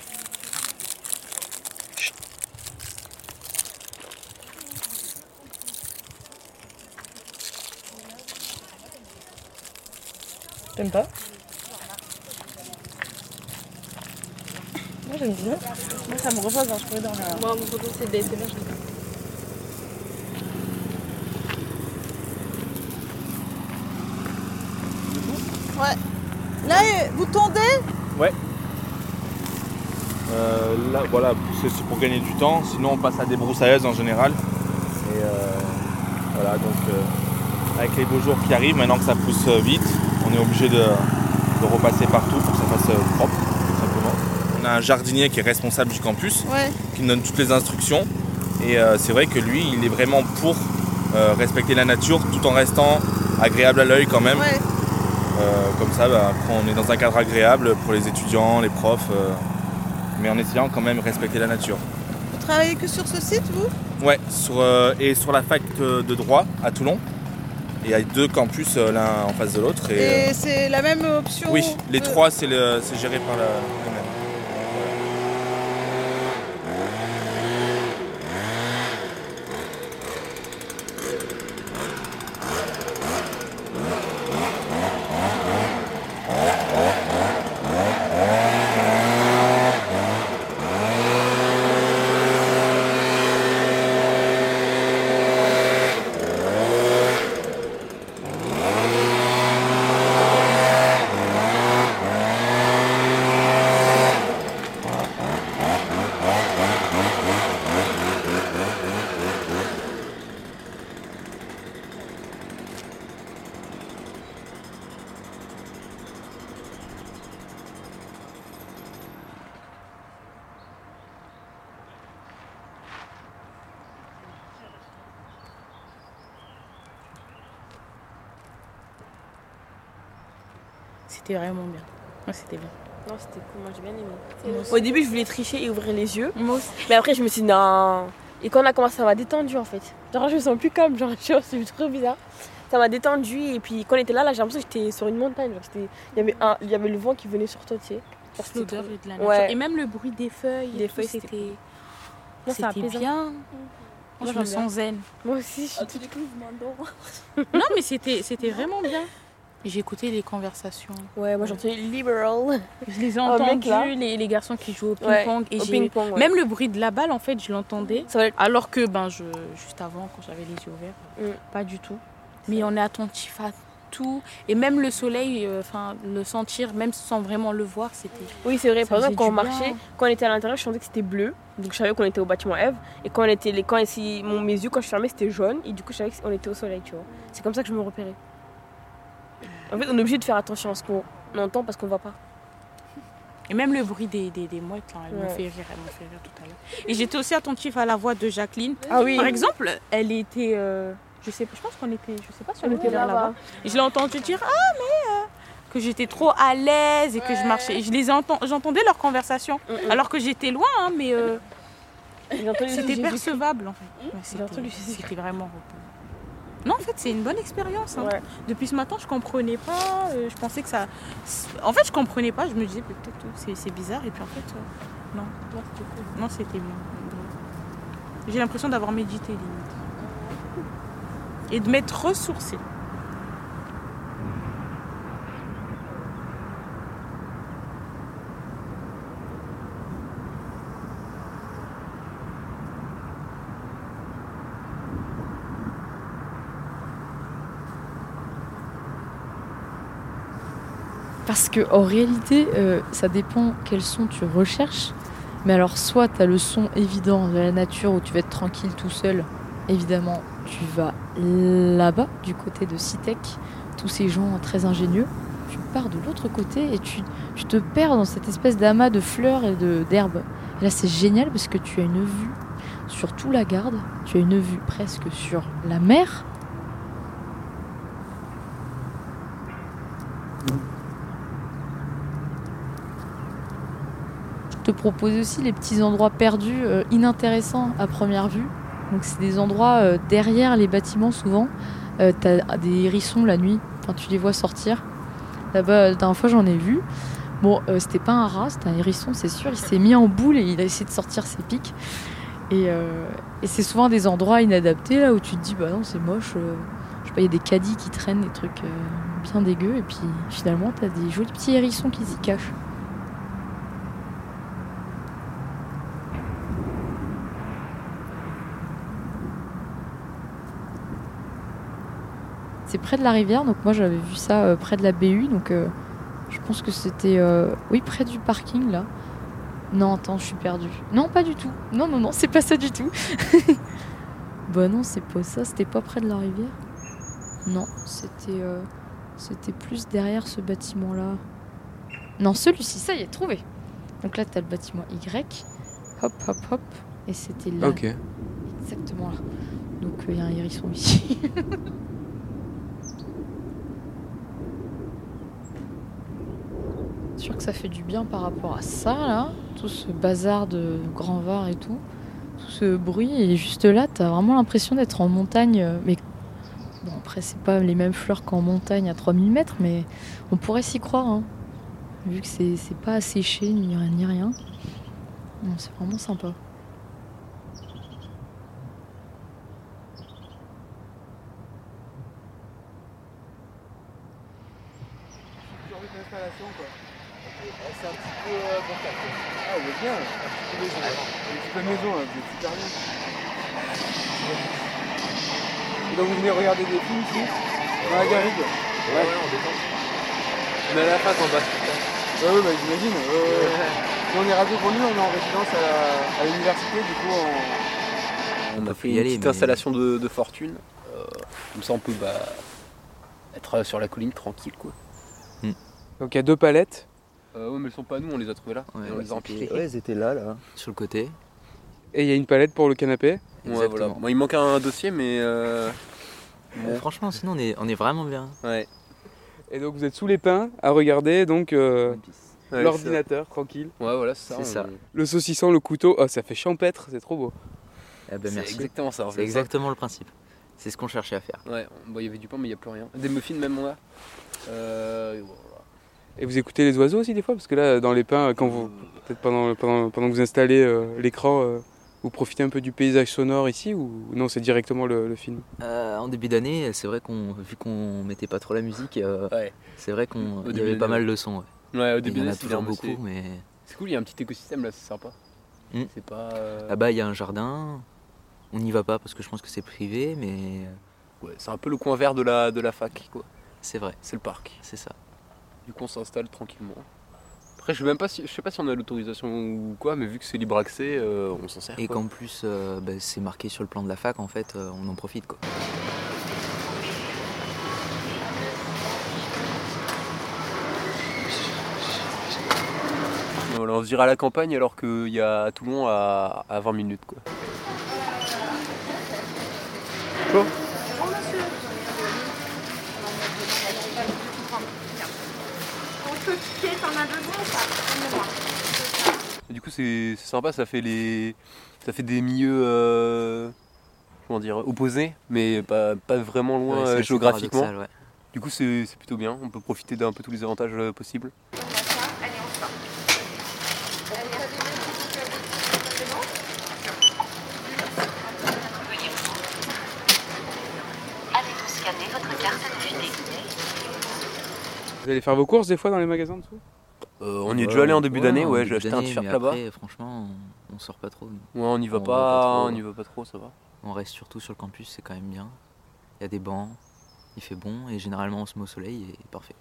T'aimes pas? Moi j'aime bien. Moi ça me repose quand je pourrais dormir. Moi mon photo c'est des je pas. Ouais. Là, vous tendez? Ouais. Euh, là, voilà, c'est c'est pour gagner du temps. Sinon, on passe à des broussailleuses en général. Et euh, voilà, donc euh, avec les beaux jours qui arrivent, maintenant que ça pousse euh, vite, on est obligé de, de repasser partout pour que ça fasse euh, propre. On a un jardinier qui est responsable du campus, Ouais. qui nous donne toutes les instructions. Et euh, c'est vrai que lui, il est vraiment pour euh, respecter la nature tout en restant agréable à l'œil quand même. Ouais. Euh, comme ça, bah, après, on est dans un cadre agréable pour les étudiants, les profs, mais en essayant quand même de respecter la nature. Vous travaillez que sur ce site, vous? Ouais, sur, et sur la fac de droit à Toulon. Il y a deux campus l'un en face de l'autre. Et, Et c'est la même option oui, les de- trois, c'est géré par la, le même. C'était vraiment bien. Ouais, c'était bien. Non, c'était cool, moi j'ai bien aimé. Au début, je voulais tricher et ouvrir les yeux. Mais après, je me suis dit non. Et quand on a commencé, ça m'a détendu en fait. Genre, je me sens plus calme, genre, je suis trop bizarre. Ça m'a détendu et puis quand on était là, là j'ai l'impression que j'étais sur une montagne. Il, y avait un... il y avait le vent qui venait sur toi, tu sais. Genre, c'était L'odeur trop- de la nature. Ouais. Et même le bruit des feuilles. Des feuilles, c'était c'était. C'est bien. Moi, je me sens zen. Moi aussi, je suis m'endors. non, mais c'était c'était vraiment bien. Écouté les conversations. Ouais, moi j'ai entendu liberal. Je les ai Oh, entendus, les, les garçons qui jouent au Ouais, ping-pong. et au j'ai- ping-pong, ouais. Même le bruit de la balle, en fait, je l'entendais. Être- Alors que, ben, je, juste avant, quand j'avais les yeux ouverts, Mm. pas du tout. Mais on est attentif à tout. Et même le soleil, euh, enfin, le sentir, même sans vraiment le voir, c'était. Oui, c'est vrai. ça Par exemple, quand on marchait, bien. quand on était à l'intérieur, je sentais que c'était bleu. Donc je savais qu'on était au bâtiment Eve. Et quand on était, les, quand mon, mes yeux, quand je fermais, c'était jaune. Et du coup, je savais qu'on était au soleil, tu vois. C'est comme ça que je me repérais. En fait, on est obligé de faire attention à ce qu'on entend parce qu'on voit pas. Et même le bruit des, des, des mouettes, là, m'ont Ouais. fait rire, m'ont fait rire tout à l'heure. Et j'étais aussi attentif à la voix de Jacqueline. Ah oui. Par exemple, elle était. euh, je, sais, je pense qu'on était. Je sais pas si on était là-bas. je l'ai entendu dire Ah, mais. euh, que j'étais trop à l'aise et que je marchais. Et je les j'entendais leur conversation. Mm, Alors que j'étais loin, hein, mais. euh, c'était percevable en fait. C'était, vraiment. Non, en fait, c'est une bonne expérience. hein. Ouais. Depuis ce matin, je comprenais pas. euh, je pensais que ça. En fait, je comprenais pas. Je me disais peut-être que c'est, bizarre. Et puis en fait, euh, Non, cool. Non, c'était bien. J'ai l'impression d'avoir médité limite. Et de m'être ressourcée. Parce que en réalité, euh, ça dépend quel son tu recherches. Mais alors, soit tu as le son évident de la nature où tu vas être tranquille tout seul. Évidemment, tu vas là-bas, du côté de Citec, tous ces gens très ingénieux. Tu pars de l'autre côté et tu, tu te perds dans cette espèce d'amas de fleurs et d'herbes. Et là, c'est génial parce que tu as une vue sur tout la garde. Tu as une vue presque sur la mer. Te propose aussi les petits endroits perdus, euh, inintéressants à première vue. Donc c'est des endroits euh, derrière les bâtiments souvent. Euh, T'as des hérissons la nuit, enfin, tu les vois sortir. Là-bas, la dernière fois j'en ai vu. Bon, c'était pas un rat, c'était un hérisson, c'est sûr. Il s'est mis en boule et il a essayé de sortir ses pics. Et, c'est souvent des endroits inadaptés là où tu te dis bah non c'est moche. je sais pas, il y a des caddies qui traînent, des trucs bien dégueux. Et puis finalement t'as des jolis petits hérissons qui s'y cachent. C'est près de la rivière, donc moi j'avais vu ça euh, près de la BU, donc euh, je pense que c'était euh, oui près du parking là. Non attends, je suis perdue. Non pas du tout. Non non non, c'est pas ça du tout. bah non, c'est pas ça. C'était pas près de la rivière? Non, c'était c'était plus derrière ce bâtiment là. Non celui-ci, ça y est, trouvé. Donc là t'as le bâtiment Y. Hop hop hop, et c'était là. Ok. Exactement là. Donc il y a un hérisson ici. sûr que ça fait du bien par rapport à ça là, tout ce bazar de grand var et tout, tout ce bruit. Et juste là t'as vraiment l'impression d'être en montagne, euh, mais bon après c'est pas les mêmes fleurs qu'en montagne à 3000 mètres, mais on pourrait s'y croire, hein, vu que c'est pas asséché ni rien c'est vraiment sympa. C'est un petit peu euh, bancal, quoi. Ah, vous êtes bien, là. un petit peu maison. là. Maison, là, vous êtes super bien. Et donc vous venez regarder des films ici Dans la garrigue Ouais, ouais, on détend. On est à la fac en bas. Ouais, ouais, bah j'imagine. Ouais, ouais, ouais. Nous, on est radio pour nous, on est en résidence à, à l'université, du coup on... On a fait une aller, petite mais- installation de, de fortune. Euh, comme ça, on peut bah, être sur la colline tranquille. Quoi. Donc il y a deux palettes. Euh, ouais, mais elles sont pas nous, on les a trouvées là. on les a empilées. Ouais, elles étaient là, là. Sur le côté. Et il y a une palette pour le canapé. Ouais, voilà. Bon, il manque un dossier, mais. euh, Euh, franchement, sinon on est, on est vraiment bien. Ouais. Et donc vous êtes sous les pins à regarder donc euh, Ouais, l'ordinateur tranquille. Ouais, voilà, c'est ça. C'est ça. Le saucisson, le couteau, oh, ça fait champêtre, c'est trop beau. Eh ben, C'est exactement ça, C'est exactement le principe. C'est ce qu'on cherchait à faire. Ouais, bon, il y avait du pain, mais il n'y a plus rien. Des muffins, même, on a. Euh, et vous écoutez les oiseaux aussi des fois? Parce que là, dans les pins, quand vous, peut-être pendant, pendant, pendant que vous installez euh, l'écran, euh, vous profitez un peu du paysage sonore ici ou non, c'est directement le, le film? Euh, en début d'année, c'est vrai qu'on, vu qu'on mettait pas trop la musique, euh, Ouais. c'est vrai qu'on il y avait pas mal de sons. Ouais. Ouais, au début il y en a d'année, peu- beaucoup, c'est- mais C'est cool, il y a un petit écosystème là, c'est sympa. Hmm. C'est pas. euh, là-bas il y a un jardin. On n'y va pas parce que je pense que c'est privé, mais Ouais, c'est un peu le coin vert de la, de la fac, quoi. c'est vrai, C'est le parc. c'est ça. Du coup, on s'installe tranquillement. Après, je sais même pas si, je sais pas si on a l'autorisation ou quoi, mais vu que c'est libre accès, euh, on s'en sert. Et quoi. qu'en plus euh, bah, c'est marqué sur le plan de la fac, en fait, euh, on en profite quoi. Voilà, on se dirait à la campagne alors qu'il y a Toulon à, à 20 minutes, quoi. Du coup, c'est c'est sympa, ça fait les, ça fait des milieux, euh, comment dire, opposés, mais pas, pas vraiment loin Ouais, c'est euh, assez géographiquement. paradoxal, ouais. Du coup, c'est c'est plutôt bien. On peut profiter d'un peu tous les avantages euh, possibles. Vous allez faire vos courses des fois dans les magasins dessous Euh, on y est déjà allé en début d'année, ouais, j'ai acheté un t-shirt là-bas. Franchement, on, on sort pas trop. nous. Ouais, on y va va pas, trop. on y va pas trop, ça va. On reste surtout sur le campus, c'est quand même bien. Il y a des bancs, il fait bon et généralement on se met au soleil et parfait.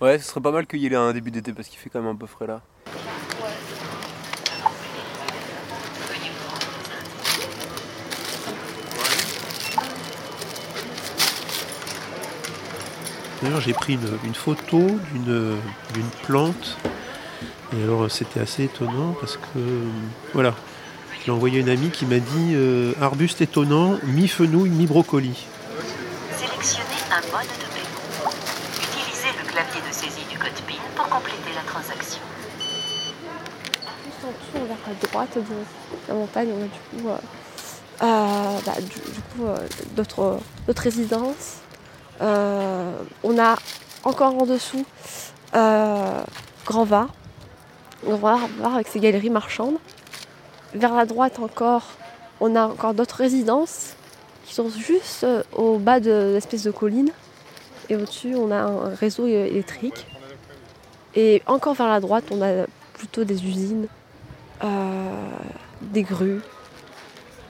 Ouais, ce serait pas mal qu'il y ait un début d'été parce qu'il fait quand même un peu frais là. D'ailleurs, j'ai pris une, une photo d'une d'une plante. Et alors, c'était assez étonnant parce que, euh, voilà, je l'ai envoyé à une amie qui m'a dit euh, arbuste étonnant, mi-fenouil, mi-brocoli. Sélectionnez un mode de paiement. Utilisez le clavier de saisie du code PIN pour compléter la transaction. Juste en dessous, vers la droite de la montagne, on a du coup, euh, euh, bah, du, du coup euh, d'autres d'autres résidences. Euh, on a encore en dessous euh, Grand Var. Grand Var, avec ses galeries marchandes. Vers la droite encore, on a encore d'autres résidences qui sont juste euh, au bas de l'espèce de colline. Et au-dessus, on a un réseau électrique. Et encore vers la droite, on a plutôt des usines, des grues,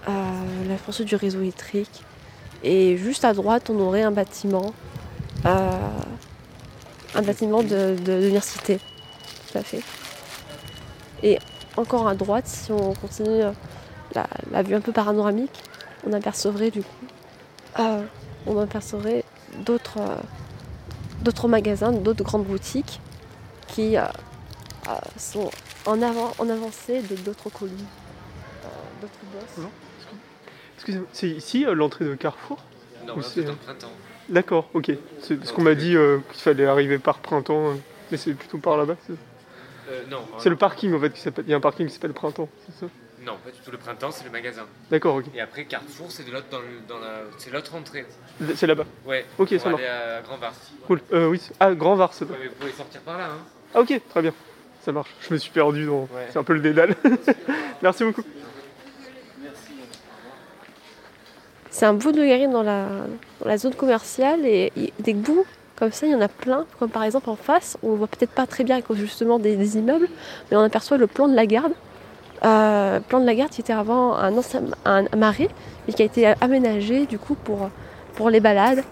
la force du réseau électrique. Et juste à droite, on aurait un bâtiment, euh, un bâtiment de, l'université. Tout à fait. Et encore à droite, si on continue euh, la, vue un peu panoramique, on apercevrait du coup, euh, on apercevrait d'autres, d'autres magasins, d'autres grandes boutiques qui sont en, avant, en avancée de d'autres collines, euh, d'autres bosses. Excusez-moi, c'est ici euh, l'entrée de Carrefour Non, c'est, c'est euh, au printemps. D'accord, ok. C'est parce qu'on m'a dit euh, qu'il fallait arriver par printemps, euh, mais c'est plutôt par là-bas. C'est, Euh, non. c'est le parking en fait qui s'appelle. Il y a un parking qui s'appelle Printemps, c'est ça Non, pas du tout. Le printemps, c'est le magasin. D'accord, ok. Et après, Carrefour, c'est de l'autre dans, le- dans la, c'est l'autre entrée. C'est là-bas. Ouais. Ok, pour ça marche. aller à Grand Vars. Cool. Euh, oui. c'est- Ah, Grand Var, c'est Ouais, mais vous pouvez sortir par là, hein. Ah, ok, très bien. Ça marche. Je me suis perdu dans. Ouais. C'est un peu le dédale. Merci beaucoup. C'est un bout de galerie dans la, dans la zone commerciale et des bouts comme ça, il y en a plein. Comme par exemple en face, on voit peut-être pas très bien justement des, immeubles, mais on aperçoit le plan de la garde. Euh, plan de la garde qui était avant un marais, mais qui a été aménagé du coup pour, pour les balades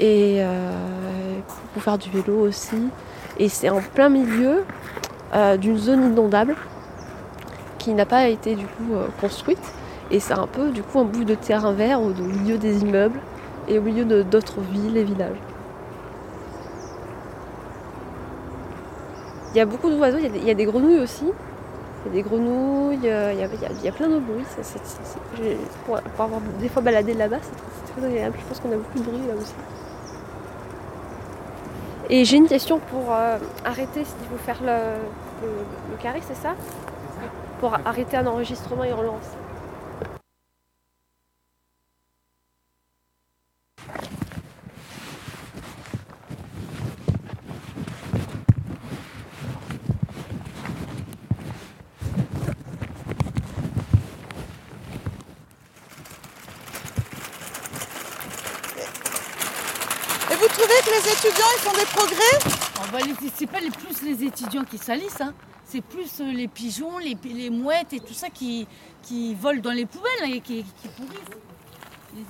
et euh, pour faire du vélo aussi. Et c'est en plein milieu euh, d'une zone inondable qui n'a pas été du coup euh, construite. Et c'est un peu du coup un bout de terrain vert au, milieu des immeubles et au milieu d'autres villes et villages. Il y a beaucoup d'oiseaux, il il y, a des grenouilles aussi. Il y a des grenouilles, euh, il y a, plein de bruit. Ça, c'est- c'est- c'est- j'ai- pour, avoir des fois baladé là-bas, c'est très, agréable. Je pense qu'on a beaucoup de bruit là aussi. Et j'ai une question pour euh, arrêter, s'il faut faire le, le, carré, c'est ça? Pour arrêter un enregistrement et on relance. Et vous trouvez que les étudiants ils font des progrès va les- c'est pas les plus les étudiants qui salissent, hein. c'est plus euh, les pigeons, les, les mouettes et tout ça qui, qui volent dans les poubelles hein, et qui, qui pourrissent.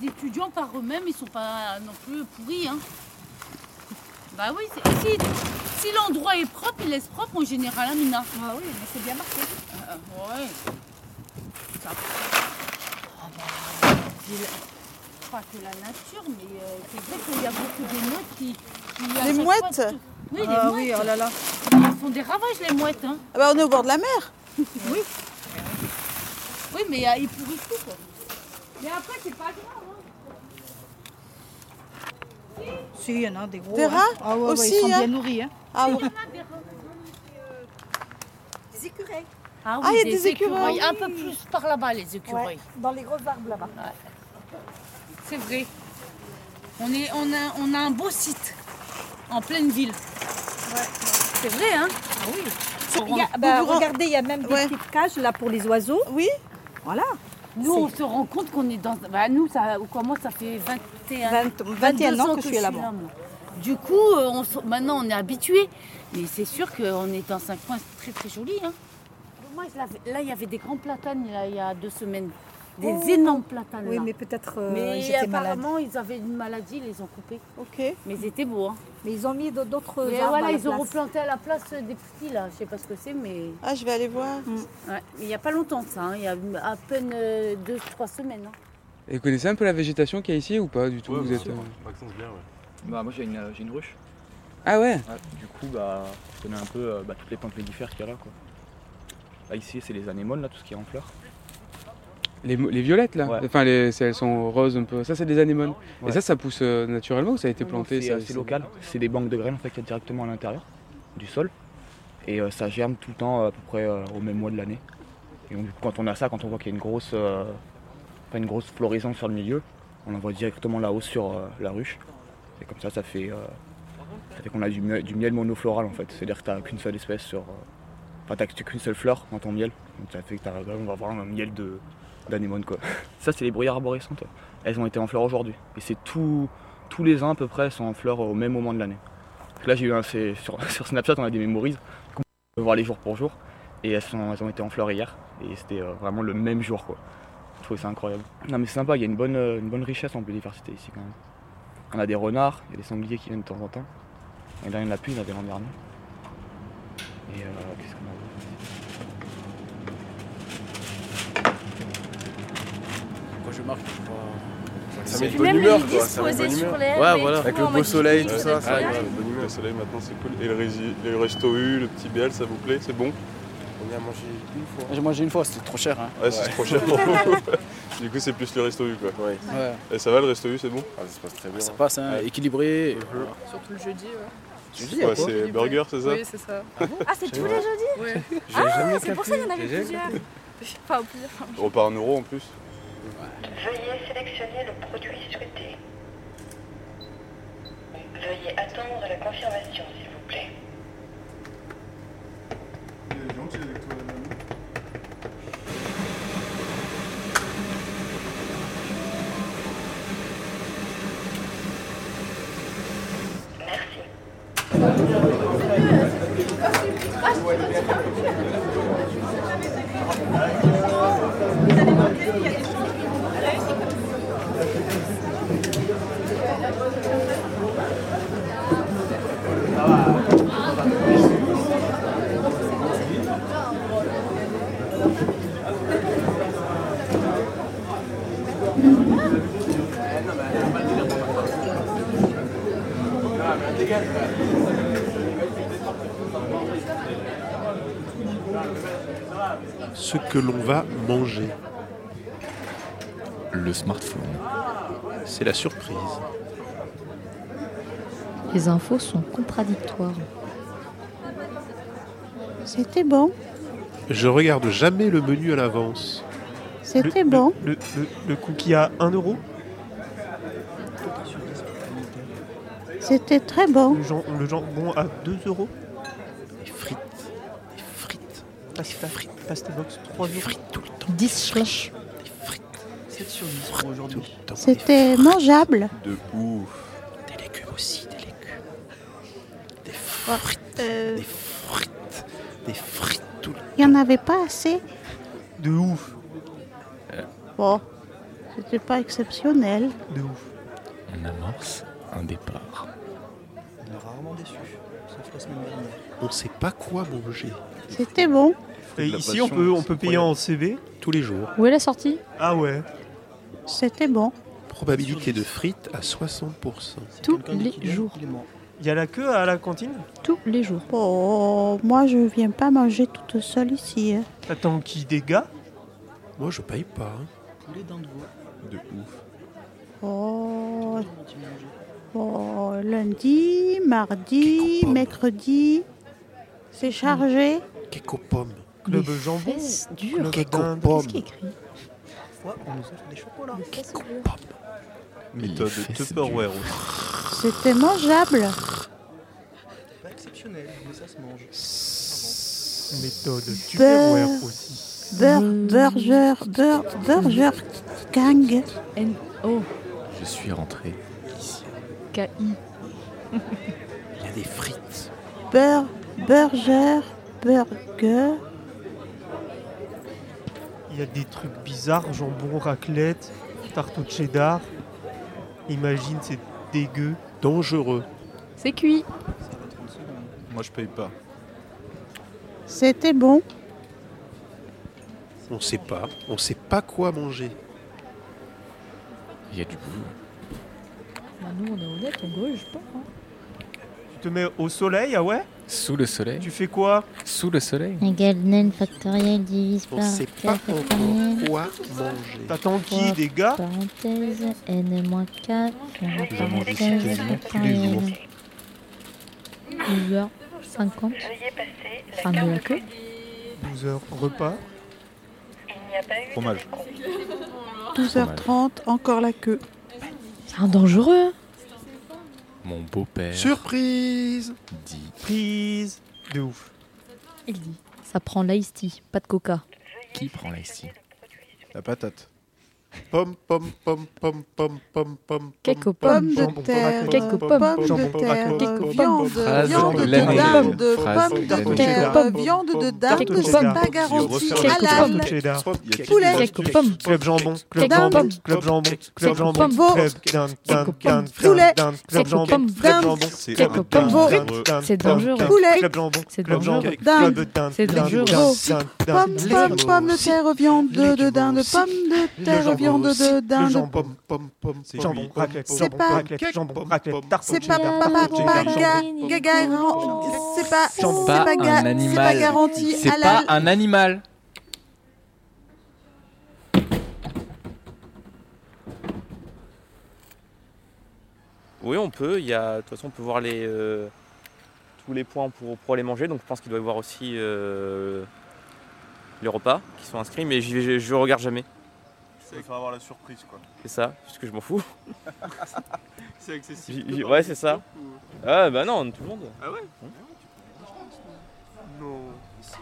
Les étudiants par eux-mêmes, ils sont pas non plus pourris. Hein. Bah oui, c'est- si, si l'endroit est propre, ils laissent propre en général, Amina. Ah oui, mais c'est bien marqué. ouais. Ça- Ah bah, pas que la nature, mais euh, c'est vrai qu'il y a beaucoup de mouettes qui... qui, à Les chaque mouettes fois, tout- Oui, les Ah mouettes. oui, oh là là. Ils font des ravages, les mouettes. Hein. Ah bah, on est au bord de la mer. oui. Oui, mais euh, ils pourrissent tout, quoi. Mais après, c'est pas grave. Hein. Si, il y en a des gros. Des hein. rats Ah ouais, ouais, aussi, ils sont hein bien nourris. Hein. Ah, Il y ouais. a des écureuils. Ah, Ah, oui, il y a des, des écureuils. écureuils. Un peu plus par là-bas, les écureuils. Ouais, dans les gros arbres là-bas. C'est vrai. On, est, on, a, on a un beau site en pleine ville. C'est vrai, hein? Ah oui. Il y a- bah, regardez, il y a même des petites cages là pour les oiseaux. Oui. Voilà. Nous, on se rend compte qu'on est dans. Bah, nous, ça, ou quoi, moi, ça fait 21, 20 21 ans que je suis là-bas. Du coup, euh, on maintenant, on est habitué. Mais c'est sûr qu'on est dans un coin très, très joli. Hein. Moi, là, il y avait des grands platanes là, il y a deux semaines. Des Oh. énormes platanes. Oui, là. mais peut-être euh, Mais ils étaient malades. apparemment, ils avaient une maladie, ils les ont coupés. Ok. Mais ils étaient beaux. Hein. Mais ils ont mis d'autres Mais arbres voilà, à la ils ont replanté à la place des petits là. Je sais pas ce que c'est, mais. Ah, je vais aller voir. Ouais. Mais il n'y a pas longtemps ça. hein. Il y a à peine euh, deux, trois semaines. hein. Et vous connaissez un peu la végétation qu'il y a ici ou pas du tout? Vous êtes, euh, Maxence bien, ouais. Bah, moi j'ai une, j'ai une ruche. Ah ouais? Du coup, bah, je connais un peu euh, bah, toutes les plantes mellifères qu'il y a là. Quoi. Là, ici, c'est les anémones, là, tout ce qui est en fleurs. Les, violettes là Ouais. Enfin, les, elles sont roses un peu. Ça, c'est des anémones. Ouais. Et ça, ça pousse euh, naturellement ou ça a été planté C'est local, c'est des banques de graines en fait qu'il y a directement à l'intérieur du sol. Et euh, ça germe tout le temps à peu près euh, au même mois de l'année. Et donc, du coup, quand on a ça, quand on voit qu'il y a une grosse, enfin, une grosse floraison sur le milieu, on envoie directement la hausse sur la ruche. Et comme ça, ça fait, ça fait qu'on a du, miel- du miel monofloral en fait. C'est-à-dire que tu n'as qu'une seule espèce sur. Enfin, t'as qu'une seule fleur dans ton miel. Donc ça fait que t'as- on va avoir un miel de d'anémone quoi. Ça, c'est les bruyères arborescentes. Elles ont été en fleurs aujourd'hui. Et c'est tout, tous les ans à peu près sont en fleurs au même moment de l'année. Là, j'ai eu un, sur, Snapchat, on a des mémorises. On peut voir les jours pour jour. Et elles, ont été en fleurs hier. Et c'était euh, vraiment le même jour quoi. Je trouvais ça incroyable. Non mais c'est sympa, il y a une bonne, euh, une bonne richesse en biodiversité ici quand même. On a des renards, il y a des sangliers qui viennent de temps en temps. Et là, il n'y en a plus, il y en avait l'an dernier. Et euh, qu'est-ce qu'on a Quand je marche, je vois. Ça met de bonne humeur, quoi, ça Ça met bonne humeur. Ouais, voilà. Avec le beau soleil, tout ça. Ouais, ouais, humeur. Le soleil maintenant c'est cool. Et le, rési- le resto U, le petit BL, ça vous plaît? C'est bon? On y a mangé une fois. J'ai mangé une fois, c'était trop cher. Hein. Ouais, c'est trop cher pour vous. Du coup, c'est plus le resto U quoi. Ouais. Et ça va le resto U, c'est bon? Ah, ça se passe très bien. Ça passe, hein, équilibré. et voilà. Surtout le jeudi, ouais. Jeudi, Ouais, c'est burger, c'est ça? Oui, c'est ça. Ah, c'est tous les jeudis? Ouais. Ah, c'est pour ça qu'il y en avait plusieurs. Enfin, plusieurs. Repas en euros en plus. Veuillez sélectionner le produit souhaité. Veuillez attendre la confirmation, s'il vous plaît. Ce que l'on va manger. Le smartphone. C'est la surprise. Les infos sont contradictoires. C'était bon. Je regarde jamais le menu à l'avance. C'était bon. Le, le, le cookie à 1 euro? C'était très bon. Le, jambon à 2 euros? Les frites. Les frites. Pasta, frites. Pasta box 3 euros. Frites tout le temps. 10 flèches. 7 sur 10 pour aujourd'hui. C'était mangeable. De ouf. Des légumes aussi, des légumes. Des frites. Euh, Des frites. Des frites tout le Il n'y en avait pas assez. De ouf. Bon, c'était pas exceptionnel. De ouf. On amorce un départ. On est rarement déçus, sauf la semaine dernière. On sait pas quoi manger. C'était bon. Et ici, on peut, on peut payer en CB Tous les jours. Où est la sortie? Ah ouais. C'était bon. Probabilité de frites à 60%. Tous les jours. Il y a la queue à la cantine? Tous les jours. Oh, moi je viens pas manger toute seule ici. hein. Attends, qui des gars? Moi, je paye pas. hein. Poulet De ouf. Oh, oh, lundi, mardi, mercredi, c'est chargé. Cake aux pommes. Club Les jambon fesses dures. Qu'est-ce qui est écrit? Fois, on nous offre des chocolats. Méthode Tupperware aussi. C'était mangeable. Pas exceptionnel, mais ça se mange. Méthode Tupperware aussi. Bur Burger, bur Burger Gang. N-O. Je suis rentré ici. K-I. Il y a des frites. Bur Burger, Burger. Il y a des trucs bizarres, jambon, raclette, tarte au cheddar. Imagine, c'est dégueu. Dangereux. C'est cuit. Moi, je paye pas. C'était bon. On sait pas. On sait pas quoi manger. Il y a du boulot. Bah, nous, on est honnête, on gruge pas. hein. Tu te mets au soleil, ah ouais? Sous le soleil Tu fais quoi? Sous le soleil Égal n factoriel divise On par sait pas encore quoi manger. T'attends qui, des gars? Parenthèse, n moins 4, fermez Je mange ici parenthèse, quasiment tous les jours. factoriel. 12h50. Fin de la queue. 12 heures, repas. Fromage. 12h30, encore la queue. C'est un dangereux. Mon beau-père Surprise dit Prise de ouf. Il dit. Ça prend l'ice tea, pas de coca. Qui prend la ici La patate. Pom pom pom pom pom pom pom. Quelques Pommes de terre, Quelques pommes de terre, Quelques viande, viande de dinde, pommes de terre, Pommes. viande de dinde, Quelques c'est pommes. pas garanti Quelques halal. Poulet. Quelques pommes. Club jambon, club jambon, pommes. club jambon, club jambon, pommes. club dinde, Poulet. club jambon, pommes. club jambon, Quelques pommes. C'est dangereux. Poulet. Club jambon, C'est dangereux. Dinde. club dinde, C'est dangereux. dinde, pommes, pommes de terre, viande de dinde, pommes de terre, viande de dinde. jambon, Pom pom pom. C'est jambon, cuit. raclette, C'est jambon, pas- raclette, jambon, raclette, tarte C'est c'est c'est un animal. garanti C'est pas halal. un animal. Oui, on peut. Il y a, de toute façon, on peut voir les, euh, tous les points pour, pour aller manger. Donc, je pense qu'il doit y avoir aussi euh, les repas qui sont inscrits. Mais vais- je ne regarde jamais. Ça va avoir la surprise, quoi. C'est ça, puisque je m'en fous. C'est accessible. dedans, ouais, c'est ça. ou- Ah, bah non, tout le monde. Ah ouais Non.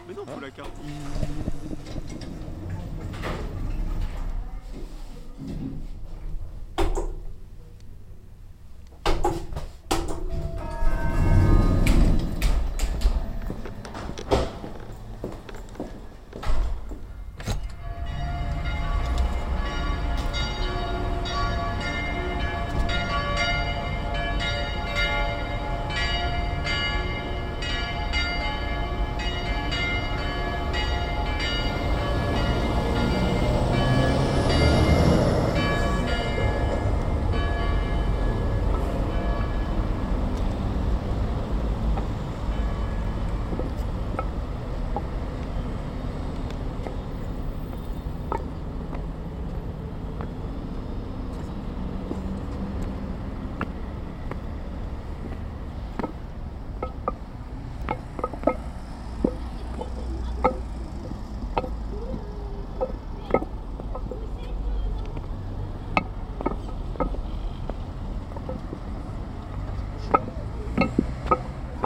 Mais non, faut la carte.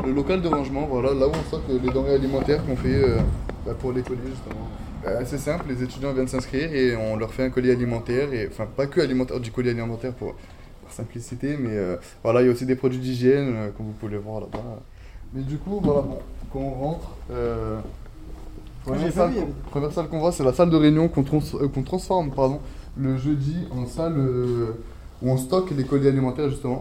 Le local de rangement, voilà, là où on stocke les denrées alimentaires qu'on fait euh, bah, pour les colis justement. Bah, c'est simple, les étudiants viennent s'inscrire et on leur fait un colis alimentaire, et enfin pas que alimentaire, du colis alimentaire pour, par simplicité, mais euh, voilà, il y a aussi des produits d'hygiène, euh, comme vous pouvez le voir là-bas. Mais du coup, voilà, bon, quand on rentre, euh, première, salle, qu'on- première salle qu'on voit, c'est la salle de réunion qu'on trans- euh, qu'on transforme pardon, le jeudi en salle euh, où on stocke les colis alimentaires justement.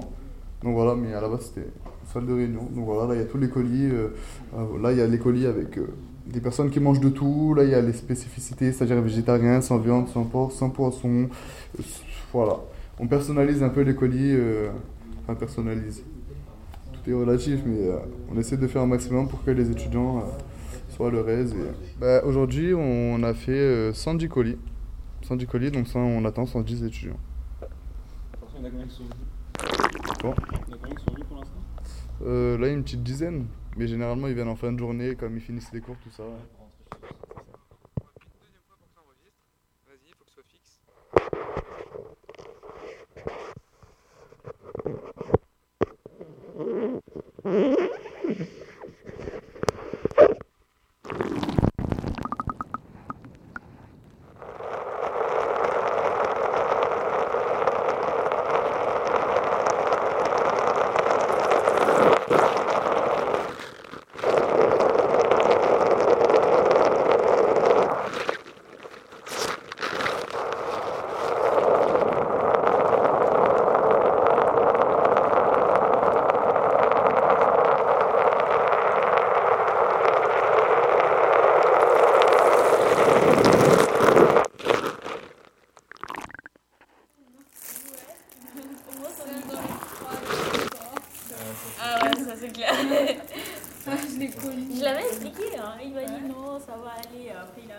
Donc voilà, mais à la base c'était salle de réunion. Donc voilà, là il y a tous les colis. euh, euh, là il y a les colis avec euh, des personnes qui mangent de tout. Là il y a les spécificités, c'est-à-dire végétarien, sans viande, sans porc, sans poisson. Voilà. On personnalise un peu les colis. enfin, personnalise. Tout est relatif, mais on essaie de faire un maximum pour que les étudiants soient à leur aise. et- Bah, Aujourd'hui, on a fait euh, 110 colis. 110 colis, donc on attend 110 étudiants. Bon. Euh, là, une petite dizaine. Mais généralement, ils viennent en fin de journée, comme ils finissent les cours, tout ça. compliqué. Hein. Il m'a dit non, ça va aller. Après, il a,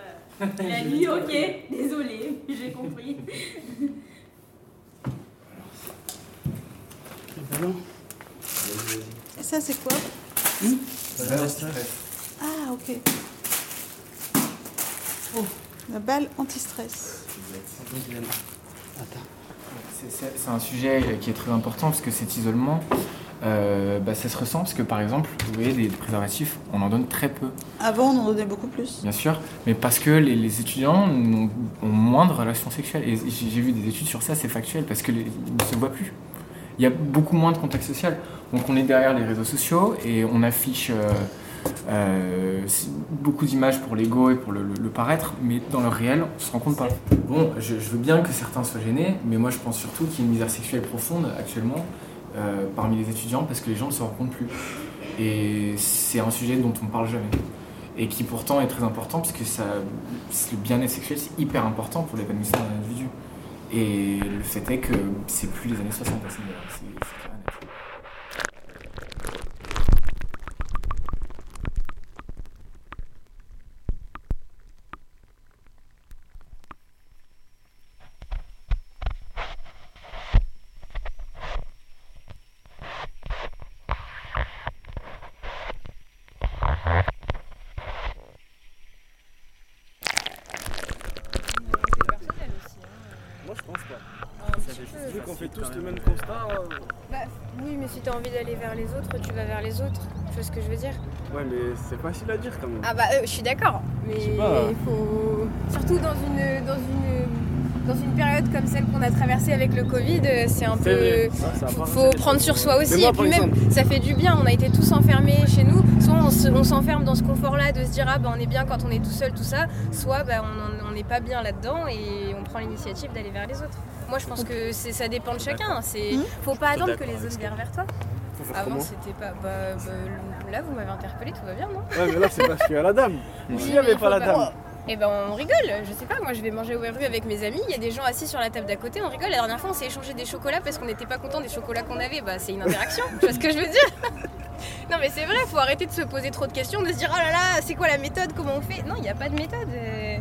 il a dit ok, désolé, j'ai compris. Et ça, c'est quoi Ah, ok. Oh, anti-stress. C'est- un sujet qui est très important parce que cet isolement, euh, bah, ça se ressent parce que par exemple, vous voyez, des préservatifs, on en donne très peu, Avant, on en donnait beaucoup plus. bien sûr, mais parce que les, les étudiants ont moins de relations sexuelles. Et j'ai j'ai vu des études sur ça, c'est factuel, parce qu'ils ne se voient plus. Il y a beaucoup moins de contact social. Donc on est derrière les réseaux sociaux et on affiche euh, euh, beaucoup d'images pour l'ego et pour le, paraître, mais dans le réel, on se rend compte pas. Bon, je, veux bien que certains soient gênés, mais moi je pense surtout qu'il y a une misère sexuelle profonde actuellement euh, parmi les étudiants parce que les gens ne se rendent compte plus. Et c'est un sujet dont on ne parle jamais. Et qui pourtant est très important parce que ça, le bien-être sexuel c'est hyper important pour l'épanouissement d'un individu. Et le fait est que c'est plus les années 60 à. C'est- c'est clair et net. Moi je pense pas. Un Ça petit fait- peu. Vu qu'on fait tous le même constat. euh, Bah, oui, mais si t'as envie d'aller vers les autres, tu vas vers les autres. Tu vois ce que je veux dire Ouais, mais c'est facile à dire quand même. Ah bah, euh, je suis d'accord. Mais il faut. Surtout dans une, dans une, dans une période comme celle qu'on a traversée avec le Covid, euh, c'est un peu. vrai. Ça, ça a faut prendre sur soi aussi. Moi, Et puis même, ça fait du bien. On a été tous enfermés chez nous. Soit on se- on s'enferme dans ce confort-là de se dire, ah bah on est bien quand on est tout seul, tout ça. Soit bah, on n'est pas bien là-dedans et on prend l'initiative d'aller vers les autres. Moi, je pense que c'est- ça dépend de chacun. C'est, faut pas attendre que les autres viennent vers toi. Faut faire Avant, comment c'était pas. Bah, bah, là, vous m'avez interpellé, tout va bien, non Ouais, mais là c'est parce qu'il y a la dame. Oui, S'il n'y mais avait pas la dame. Eh ben on rigole, je sais pas, moi je vais manger au rue avec mes amis, il y a des gens assis sur la table d'à côté, on rigole. La dernière fois on s'est échangé des chocolats parce qu'on n'était pas content des chocolats qu'on avait, bah c'est une interaction, tu vois ce que je veux dire Non mais c'est vrai, faut arrêter de se poser trop de questions, de se dire oh là là, c'est quoi la méthode, comment on fait? Non, il n'y a pas de méthode. euh,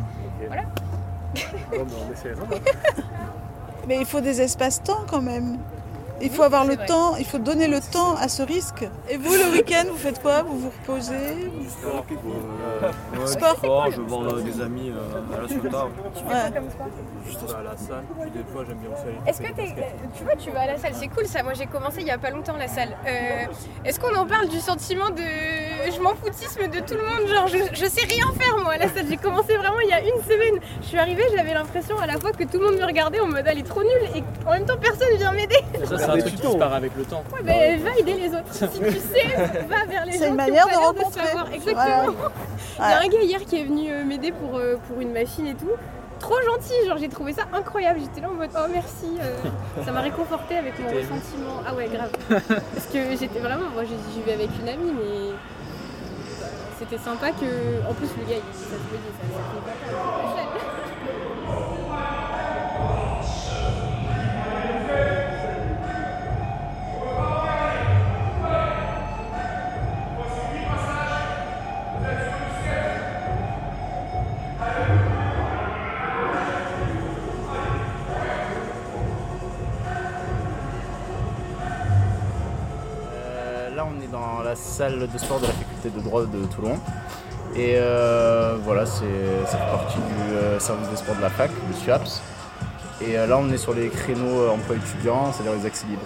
Voilà. Bon, bah, on essaiera. Mais il faut des espaces-temps quand même. Il faut avoir le vrai. temps, il faut donner le temps à ce risque. Et vous, le week-end, vous faites quoi? Vous vous reposez? Sport. Euh, ouais, Sport. sport, je vais voir euh, des amis euh, à la Sulta. Ouais. Juste à la salle. Puis des fois, j'aime bien aussi aller Est-ce que t'es, tu vois, tu vas à la salle, c'est cool ça. Moi j'ai commencé il y a pas longtemps la salle. Euh, est-ce qu'on en parle du sentiment de je m'en foutisme de tout le monde Genre je, je sais rien faire moi à la salle. J'ai commencé vraiment il y a une semaine. Je suis arrivée, j'avais l'impression à la fois que tout le monde me regardait en mode elle est trop nulle et en même temps personne vient m'aider. Ça, c'est un truc qui disparaît avec le temps. Ouais, ben, va aider les autres. Si tu sais, va vers les gens. C'est une manière de rencontrer. savoir. Exactement. Voilà. Il y a un gars hier qui est venu euh, m'aider pour, euh, pour une machine et tout. Trop gentil, genre j'ai trouvé ça incroyable. J'étais là en mode oh merci, euh, ça m'a réconforté avec mon ressentiment. Ah ouais, grave. Parce que j'étais vraiment, moi j'y vais avec une amie, mais bah, c'était sympa que. En plus, le gars, il, ça se ça, ça salle de sport de la faculté de droit de Toulon. Et euh, voilà, c'est fait partie du euh, service des sports de la fac, du SUAPS. Et euh, là, on est sur les créneaux emploi étudiant, c'est-à-dire les accès libres.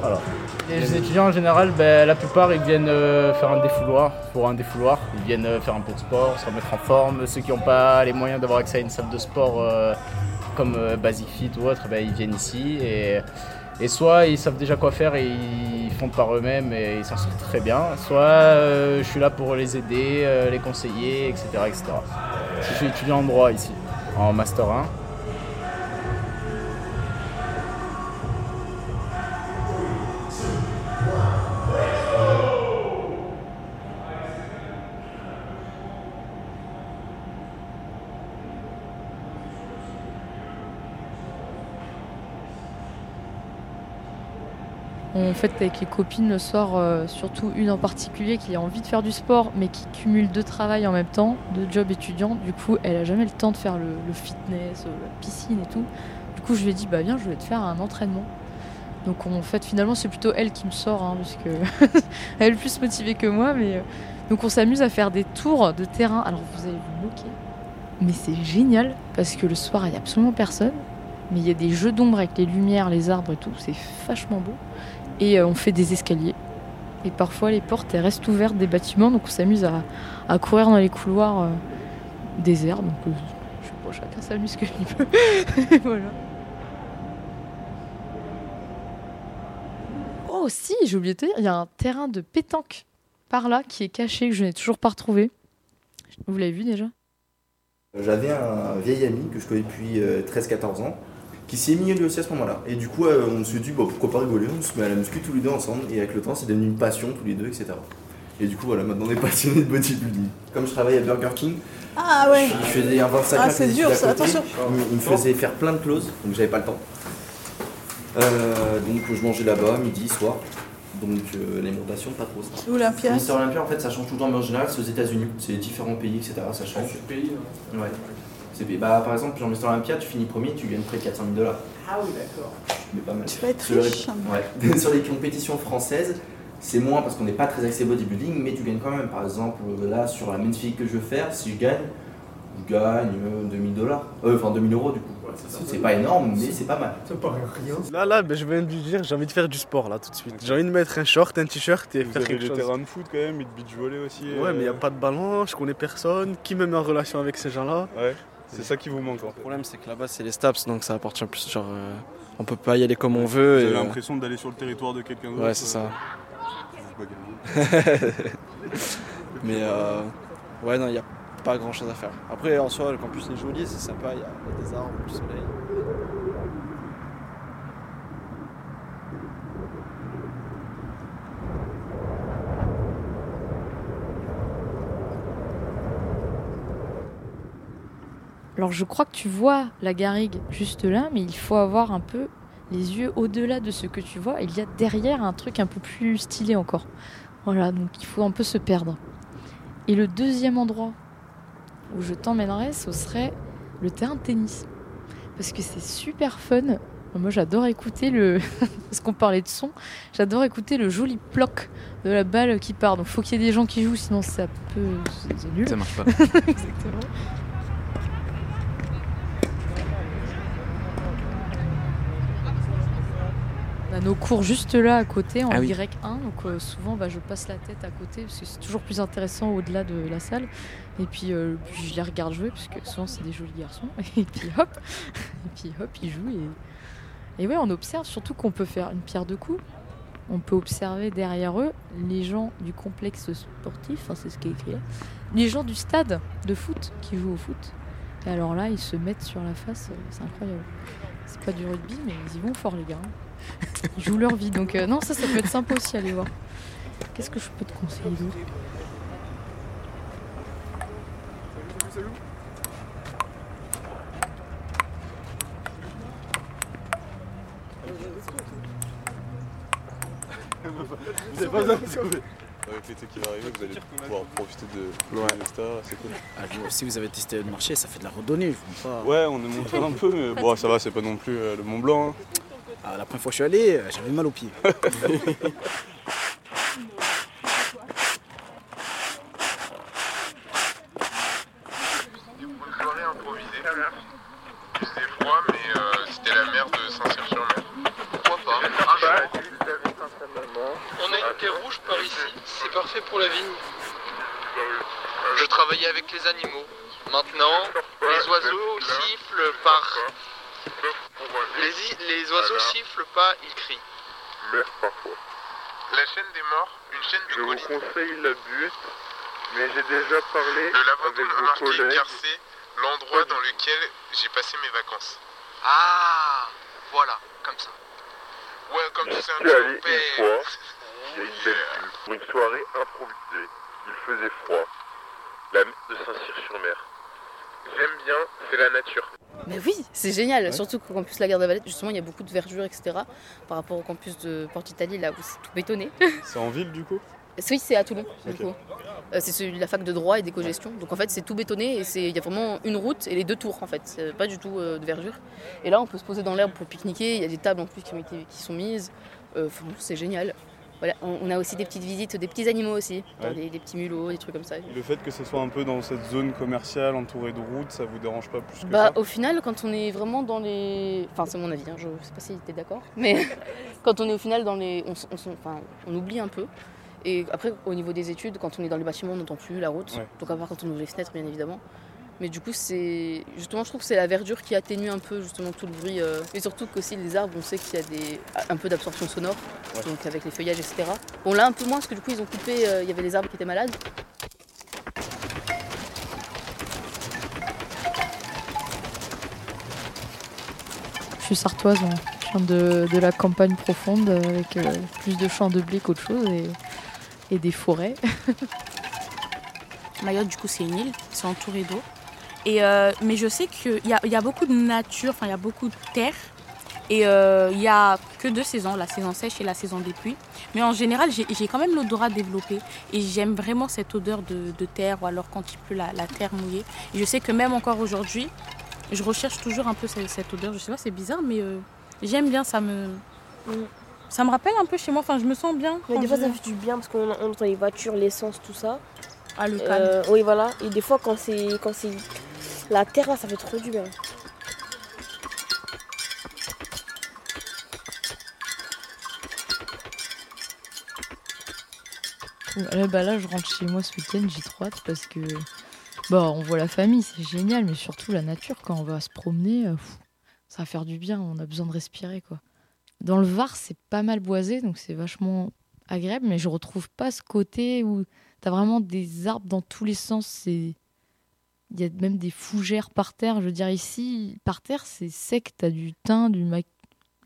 Voilà. Les étudiants en général, ben, la plupart ils viennent faire un défouloir, pour un défouloir. Ils viennent faire un peu de sport, se remettre en forme. Ceux qui n'ont pas les moyens d'avoir accès à une salle de sport comme Basic Fit ou autre, ben, ils viennent ici. Et, et soit ils savent déjà quoi faire et ils font par eux-mêmes et ils s'en sortent très bien. Soit euh, je suis là pour les aider, euh, les conseiller, etc., etc. Je suis étudiant en droit ici, en Master 1. On fait avec les copines le soir, euh, surtout une en particulier qui a envie de faire du sport, mais qui cumule deux travails en même temps, deux jobs étudiants. Du coup, elle a jamais le temps de faire le, fitness, euh, la piscine et tout. Du coup, je lui ai dit, bah viens, je vais te faire un entraînement. Donc en fait, finalement, c'est plutôt elle qui me sort, hein, parce que elle est plus motivée que moi. Mais euh, donc on s'amuse à faire des tours de terrain. Alors vous allez vous moquer, mais c'est génial parce que le soir, il n'y a absolument personne. Mais il y a des jeux d'ombre avec les lumières, les arbres et tout. C'est vachement beau. Et euh, on fait des escaliers. Et parfois, les portes restent ouvertes des bâtiments. Donc on s'amuse à, courir dans les couloirs euh, déserts. Donc euh, je sais pas, chacun s'amuse comme il peut. Voilà. Oh, si, j'ai oublié de te dire, il y a un terrain de pétanque par là qui est caché, que je n'ai toujours pas retrouvé. Vous l'avez vu déjà? J'avais un vieil ami que je connais depuis euh, 13-14 ans qui s'est mis lui aussi à ce moment-là. Et du coup, euh, on se dit, bon, pourquoi pas rigoler, on se met à la muscu tous les deux ensemble. Et avec le temps, c'est devenu une passion tous les deux, etc. Et du coup, voilà, maintenant on est passionnés de bodybuilding. Comme je travaille à Burger King, Ah ouais. je faisais un 25 Ah, heures c'est dur, ça, côté. attention. Il, me faisait faire plein de clauses, donc j'avais pas le temps. Euh, donc je mangeais là-bas, midi, soir. Donc euh, l'alimentation, pas trop ça. C'est Olympia Mister Olympia, en fait, ça change tout le temps, mais en général, c'est aux États-Unis. C'est différents pays, etc. Ça change. pays, Ouais. Bah, par exemple, genre Mister Olympia, tu finis premier, tu gagnes près de 400 000 dollars. Ah oui, d'accord. Mais pas mal. Tu vas être Sur les- riche. Ouais. Sur les compétitions françaises, c'est moins parce qu'on n'est pas très axé bodybuilding, mais tu gagnes quand même. Par exemple, là, sur la main physique que je veux faire, si je gagne, je gagne euh, 2000 dollars. Euh, enfin, 2000 euros du coup. c'est c'est pas énorme, mais c'est pas mal. Ça paraît rien. Là, là, ben, je viens de lui dire, j'ai envie de faire du sport là tout de suite. J'ai envie de mettre un short, un t-shirt et Vous faire quelque des chose. terrains de foot quand même, et de beach volley aussi. Ouais, euh, mais il n'y a pas de ballon, je connais personne. Qui me met en relation avec ces gens-là? Ouais, c'est ça qui vous manque. Le problème, c'est que là-bas, c'est les STAPS, donc ça appartient plus. Genre, euh, on peut pas y aller comme on veut. Vous avez euh, l'impression d'aller sur le territoire de quelqu'un d'autre Ouais, c'est ça. euh. Mais euh, ouais, non, il n'y a pas grand chose à faire. Après, en soi, le campus est joli, c'est sympa, il y, a il y a des arbres, du soleil. Alors je crois que tu vois la garrigue juste là, mais il faut avoir un peu les yeux au-delà de ce que tu vois. Il y a derrière un truc un peu plus stylé encore. Voilà, donc il faut un peu se perdre. Et le deuxième endroit où je t'emmènerais, ce serait le terrain de tennis. Parce que c'est super fun. Moi j'adore écouter le... Parce qu'on parlait de son, j'adore écouter le joli ploc de la balle qui part. Donc faut qu'il y ait des gens qui jouent, sinon ça peut... C'est c'est nul. Ça marche pas. Exactement. On a nos cours juste là à côté en Ah oui. Y1, donc euh, souvent bah, je passe la tête à côté parce que c'est toujours plus intéressant au-delà de la salle. Et puis, euh, puis je les regarde jouer parce que souvent c'est des jolis garçons. Et puis hop, et puis hop, ils jouent et, et ouais, on observe surtout qu'on peut faire une pierre de coups. On peut observer derrière eux les gens du complexe sportif, c'est ce qui est écrit là, les gens du stade de foot qui jouent au foot. Et alors là, ils se mettent sur la face, euh, c'est incroyable. C'est pas du rugby, mais ils y vont fort, les gars. Ils jouent leur vie, donc euh, non, ça, ça peut être sympa aussi aller voir. Qu'est-ce que je peux te conseiller d'autre Vous avez pas besoin de sauver. Avec l'été qui va arriver, vous allez pouvoir profiter de ouais. stars, c'est cool. Ah, vous aussi, vous avez testé le marché, ça fait de la randonnée. Je comprends pas. Ouais, on est monté un peu, mais bon, ça va, c'est pas non plus euh, le Mont Blanc. hein. Ah, la première fois que je suis allé, euh, j'avais mal aux pieds. Une soirée improvisée. Il faisait froid, mais euh, c'était la mer de Saint-Cyr-sur-Mer. Pourquoi pas? Un jour. On a une terre rouge par ici, c'est parfait pour la vigne. Je travaillais avec les animaux. Maintenant, les oiseaux sifflent par. Les, les oiseaux sifflent pas, ils crient. Mer parfois. La chaîne des morts, une chaîne de Je vous conseille la butte, mais j'ai déjà parlé Le avec vos collègues. car c'est l'endroit dans lequel j'ai passé mes vacances. Ah, voilà, comme ça. Ouais, comme tu sais un peu une fois, il y a une belle vue, pour une soirée improvisée. Il faisait froid. La mer de Saint-Cyr-sur-Mer. J'aime bien, c'est la nature. Mais oui, c'est génial. Surtout qu'au campus La Garde Valette, justement, il y a beaucoup de verdure, etc. Par rapport au campus de Porte-Italie, là où c'est tout bétonné. C'est en ville du coup? Oui, c'est à Toulon, du coup. Euh, c'est la fac de droit et d'éco-gestion. Donc en fait, c'est tout bétonné et il y a vraiment une route et les deux tours en fait. C'est pas du tout euh, de verdure. Et là, on peut se poser dans l'herbe pour pique-niquer. Il y a des tables en plus qui, ont été- qui sont mises. Euh, c'est génial. Voilà, on, on a aussi des petites visites, des petits animaux aussi, Ouais. des, des petits mulots, des trucs comme ça. Le fait que ce soit un peu dans cette zone commerciale entourée de routes, ça vous dérange pas plus que Bah, ça? au final, quand on est vraiment dans les. Enfin, c'est mon avis, hein, je sais pas si tu es d'accord, mais quand on est au final dans les. On, s- on s- enfin, on oublie un peu. Et après, au niveau des études, quand on est dans les bâtiments, on n'entend plus la route. Ouais. Donc, à part quand on ouvre les fenêtres, bien évidemment. Mais du coup, c'est. Justement, je trouve que c'est la verdure qui atténue un peu, justement, tout le bruit. euh, Et surtout qu'aussi, les arbres, on sait qu'il y a des... un peu d'absorption sonore, Ouais. donc avec les feuillages, etc. Bon, là, un peu moins, parce que du coup, ils ont coupé. euh, Il y avait les arbres qui étaient malades. Je suis sartoise, moi. Je viens de, de la campagne profonde euh, avec euh, plus de champs de blé qu'autre chose et, et des forêts. Mayotte, du coup, c'est une île, c'est entouré d'eau. Et euh, mais je sais qu'il y a, il y a beaucoup de nature, enfin, il y a beaucoup de terre. Et euh, il y a que deux saisons, la saison sèche et la saison des pluies. Mais en général, j'ai quand même l'odorat développé. Et j'aime vraiment cette odeur de, de terre, ou alors quand il pleut, la, la terre mouillée. Et je sais que même encore aujourd'hui, je recherche toujours un peu cette, cette odeur. Je sais pas, c'est bizarre, mais euh, j'aime bien, ça me... Ça me rappelle un peu chez moi, enfin je me sens bien. Mais des fois, je- ça fait du bien parce qu'on on entend les voitures, l'essence, tout ça. Ah, le calme. Euh, oui, voilà. Et des fois, quand c'est la terre, là, ça fait trop du bien. Là, bah là, je rentre chez moi ce week-end, j'ai trop hâte parce que bah, on voit la famille, c'est génial, mais surtout la nature, quand on va se promener, euh, ça va faire du bien, on a besoin de respirer. quoi. Dans le Var, c'est pas mal boisé, donc c'est vachement agréable, mais je retrouve pas ce côté où t'as vraiment des arbres dans tous les sens. C'est Il y a même des fougères par terre. Je veux dire, ici, par terre, c'est sec, t'as du thym, du mac...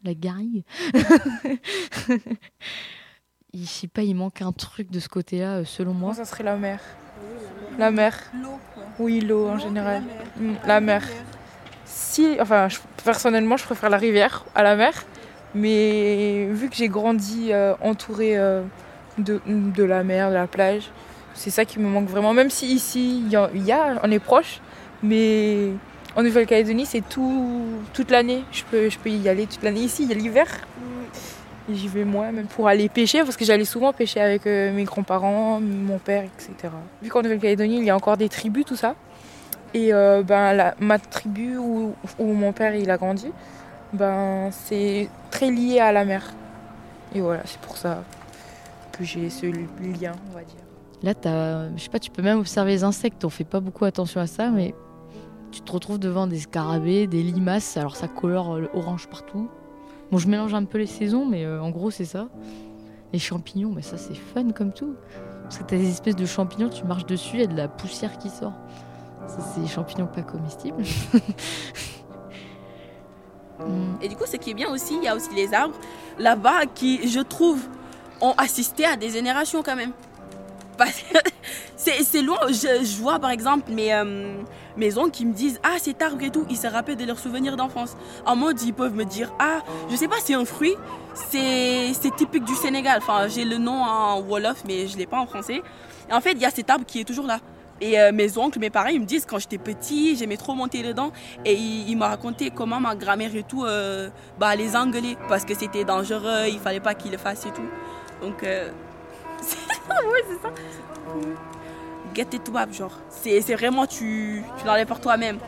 la garrigue. Je sais pas, il manque un truc de ce côté-là, euh, selon moi. Ça serait la mer? La mer? Oui, l'eau en général. Mm, La mer. Si, enfin, personnellement, je préfère la rivière à la mer. Mais vu que j'ai grandi euh, entourée euh, de, de la mer, de la plage, c'est ça qui me manque vraiment. Même si ici, il y, on est proche, mais en Nouvelle-Calédonie, c'est tout, toute l'année. Je peux, je peux y aller toute l'année. Ici, il y a l'hiver. J'y vais moi, même pour aller pêcher, parce que j'allais souvent pêcher avec euh, mes grands-parents, mon père, etc. Vu qu'en Nouvelle-Calédonie, il y a encore des tribus, tout ça. Et euh, ben, ma tribu où, où mon père il a grandi, ben, c'est très lié à la mer. Et voilà, c'est pour ça que j'ai ce lien, on va dire. Là, tu peux même observer les insectes. On fait pas beaucoup attention à ça, mais tu te retrouves devant des scarabées, des limaces. Alors ça colore euh, orange partout. Bon, je mélange un peu les saisons, mais euh, en gros c'est ça. Les champignons, mais ça c'est fun comme tout. Parce que t'as des espèces de champignons, tu marches dessus, il y a de la poussière qui sort. C'est des champignons pas comestibles. Et du coup, ce qui est bien aussi, il y a aussi les arbres là-bas qui, je trouve, ont assisté à des générations quand même. C'est c'est loin. Je, vois par exemple mes, euh, oncles qui me disent Ah, cet arbre et tout, ils se rappellent de leurs souvenirs d'enfance. En mode, ils peuvent me dire Ah, je sais pas, c'est un fruit, c'est c'est typique du Sénégal. Enfin, j'ai le nom en Wolof, mais je l'ai pas en français. En fait, il y a cet arbre qui est toujours là. Et euh, mes oncles, mes parents, ils me disent quand j'étais petit, j'aimais trop monter dedans. Et ils, m'ont raconté comment ma grand-mère et tout euh, bah, les engueulait parce que c'était dangereux, il fallait pas qu'ils le fassent et tout. Donc, c'est ouais, c'est ça. Get it genre. C'est vraiment, tu, tu l'enlèves par toi-même.